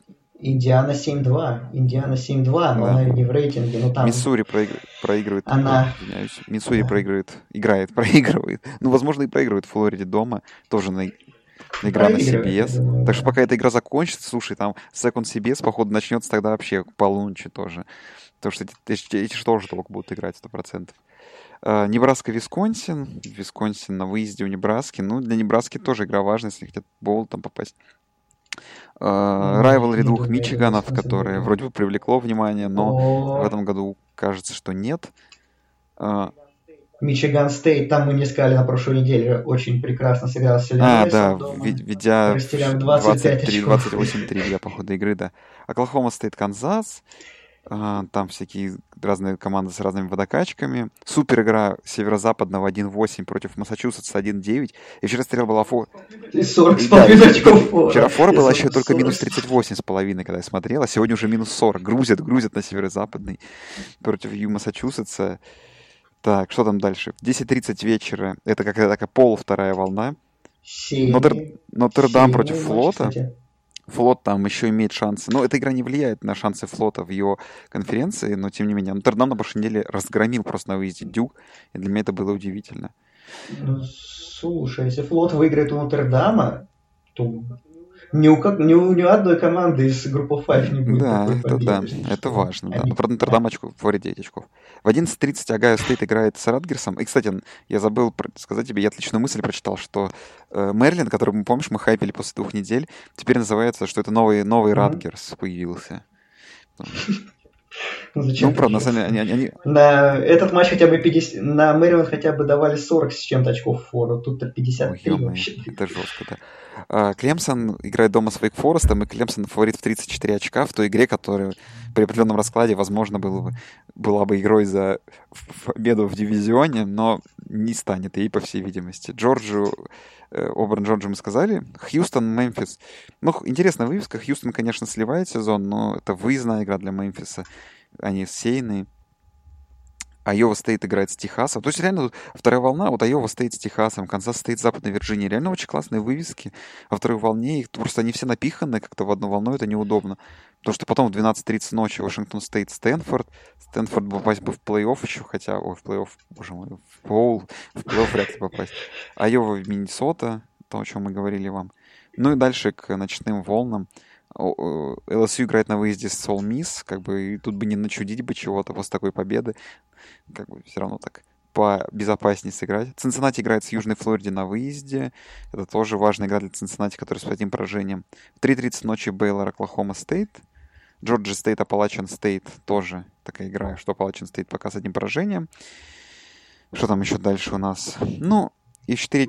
Индиана 7-2. Индиана 7-2, но да. она не в рейтинге. Но там... Миссури проиг... проигрывает. Она... Извиняюсь. Миссури да. проигрывает. Играет, проигрывает. Ну, возможно, и проигрывает в Флориде дома. Тоже на игра на CBS. Думаю, так что пока эта игра закончится, слушай, там Second CBS, походу, начнется тогда вообще полуночи тоже. Потому что эти, эти, эти же тоже только будут играть 100%. Uh, Небраска, Висконсин. Висконсин на выезде у Небраски. Ну, для Небраски тоже игра важная, если хотят боул там попасть. Райвелри uh, двух Мичиганов, которые вроде бы привлекло внимание, но в этом году кажется, что нет. Uh, Мичиган Стейт, там мы не сказали на прошлой неделе, очень прекрасно сыграл с А, да, дома, ведя 28-3 для похода игры, да. Оклахома Стейт, Канзас, а, там всякие разные команды с разными водокачками. Супер игра северо-западного 1-8 против Массачусетса 1-9. И вчера стрел была фор... И 40 с половиной очков фора. Вчера фора была еще только минус 38 с половиной, когда я смотрел, а сегодня уже минус 40. Грузят, грузят на северо-западный против Ю Массачусетса. Так, что там дальше? В 10.30 вечера, это как такая пол вторая волна. Нотр... Нотр-Дам против флота. Кстати. Флот там еще имеет шансы. Но эта игра не влияет на шансы флота в его конференции, но тем не менее. Нотр-Дам на прошлой неделе разгромил просто на выезде Дюк, и для меня это было удивительно. Ну, слушай, если флот выиграет у Нотр-Дама, то ни у, как, ни, у, ни одной команды из группы 5 не будет Да, это да, это важно. Да. Но, правда, Нотр-Дам очков, фаворит 9 очков. В 11.30 Огайо Стейт играет с Ратгерсом. И, кстати, я забыл сказать тебе, я отличную мысль прочитал, что э, Мэриленд, который, мы помнишь, мы хайпили после двух недель, теперь называется, что это новый, новый mm-hmm. Ратгерс появился. Ну, зачем ну правда, на самом деле, они, они... На этот матч хотя бы 50... На Мэриленд хотя бы давали 40 с чем-то очков фора, тут-то 53 Ой, вообще. Это жестко, да. А, Клемсон играет дома с Вейк Форестом, и Клемсон фаворит в 34 очка в той игре, которая при определенном раскладе, возможно, было бы, была бы игрой за победу в дивизионе, но не станет ей, по всей видимости. Джорджу, Оберн Джорджу мы сказали. Хьюстон, Мемфис. Ну, интересная вывеска. Хьюстон, конечно, сливает сезон, но это выездная игра для Мемфиса. Они сеяные. Айова Стейт играет с Техасом. То есть реально вторая волна, вот Айова Стейт с Техасом, Канзас Стейт, Западной Вирджинии. Реально очень классные вывески. Во второй волне их просто они все напиханы как-то в одну волну, это неудобно. Потому что потом в 12.30 ночи Вашингтон Стейт, Стэнфорд. Стэнфорд попасть бы в плей-офф еще, хотя, ой, в плей-офф, боже мой, в боул, в плей-офф вряд ли попасть. Айова Миннесота, то, о чем мы говорили вам. Ну и дальше к ночным волнам. ЛСЮ играет на выезде с Сол Мисс, как бы и тут бы не начудить бы чего-то после такой победы. Как бы все равно так побезопаснее сыграть. Цинциннати играет с Южной Флориде на выезде. Это тоже важная игра для Цинциннати, который с одним поражением. В 3.30 ночи Бейлор, Оклахома Стейт. Джорджия Стейт, Аппалачиан Стейт тоже такая игра, что Аппалачиан Стейт пока с одним поражением. Что там еще дальше у нас? Ну, и 4...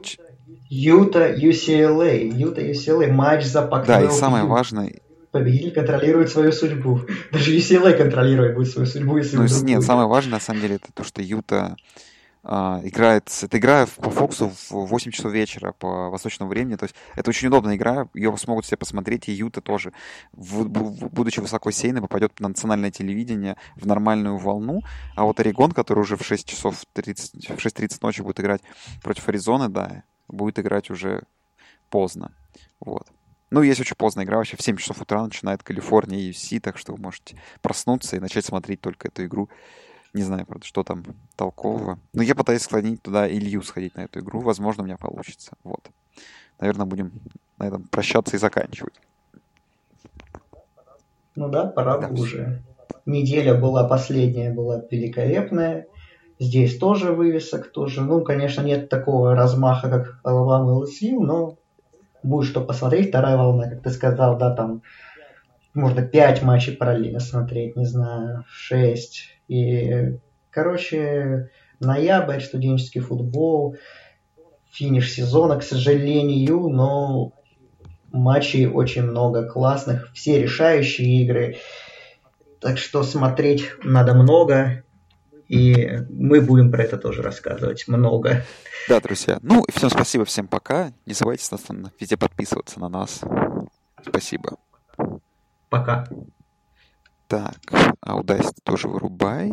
Юта, UCLA. Юта, UCLA. Матч за Pac Да, и самое важное... Победитель контролирует свою судьбу. Даже UCLA контролирует будет свою судьбу, если ну, Нет, самое важное, на самом деле, это то, что Юта Uh, играет, это игра по Фоксу в 8 часов вечера по восточному времени, то есть это очень удобная игра, ее смогут все посмотреть, и Юта тоже, в, в, будучи высоко сейной, попадет на национальное телевидение в нормальную волну, а вот Орегон, который уже в 6 часов 30, в 6.30 ночи будет играть против Аризоны, да, будет играть уже поздно, вот. Ну, есть очень поздная игра, вообще в 7 часов утра начинает Калифорния и UFC, так что вы можете проснуться и начать смотреть только эту игру не знаю, правда, что там толкового. Но я пытаюсь склонить туда Илью сходить на эту игру. Возможно, у меня получится. Вот. Наверное, будем на этом прощаться и заканчивать. Ну да, пора да. уже. Неделя была последняя, была великолепная. Здесь тоже вывесок, тоже. Ну, конечно, нет такого размаха, как Алабама и ЛСЮ, но будет что посмотреть. Вторая волна, как ты сказал, да, там можно пять матчей параллельно смотреть, не знаю, шесть. И, короче, ноябрь, студенческий футбол, финиш сезона, к сожалению, но матчей очень много классных, все решающие игры. Так что смотреть надо много. И мы будем про это тоже рассказывать много. Да, друзья. Ну, всем спасибо, всем пока. Не забывайте нас там везде подписываться на нас. Спасибо. Пока. Так, Audacity тоже вырубай.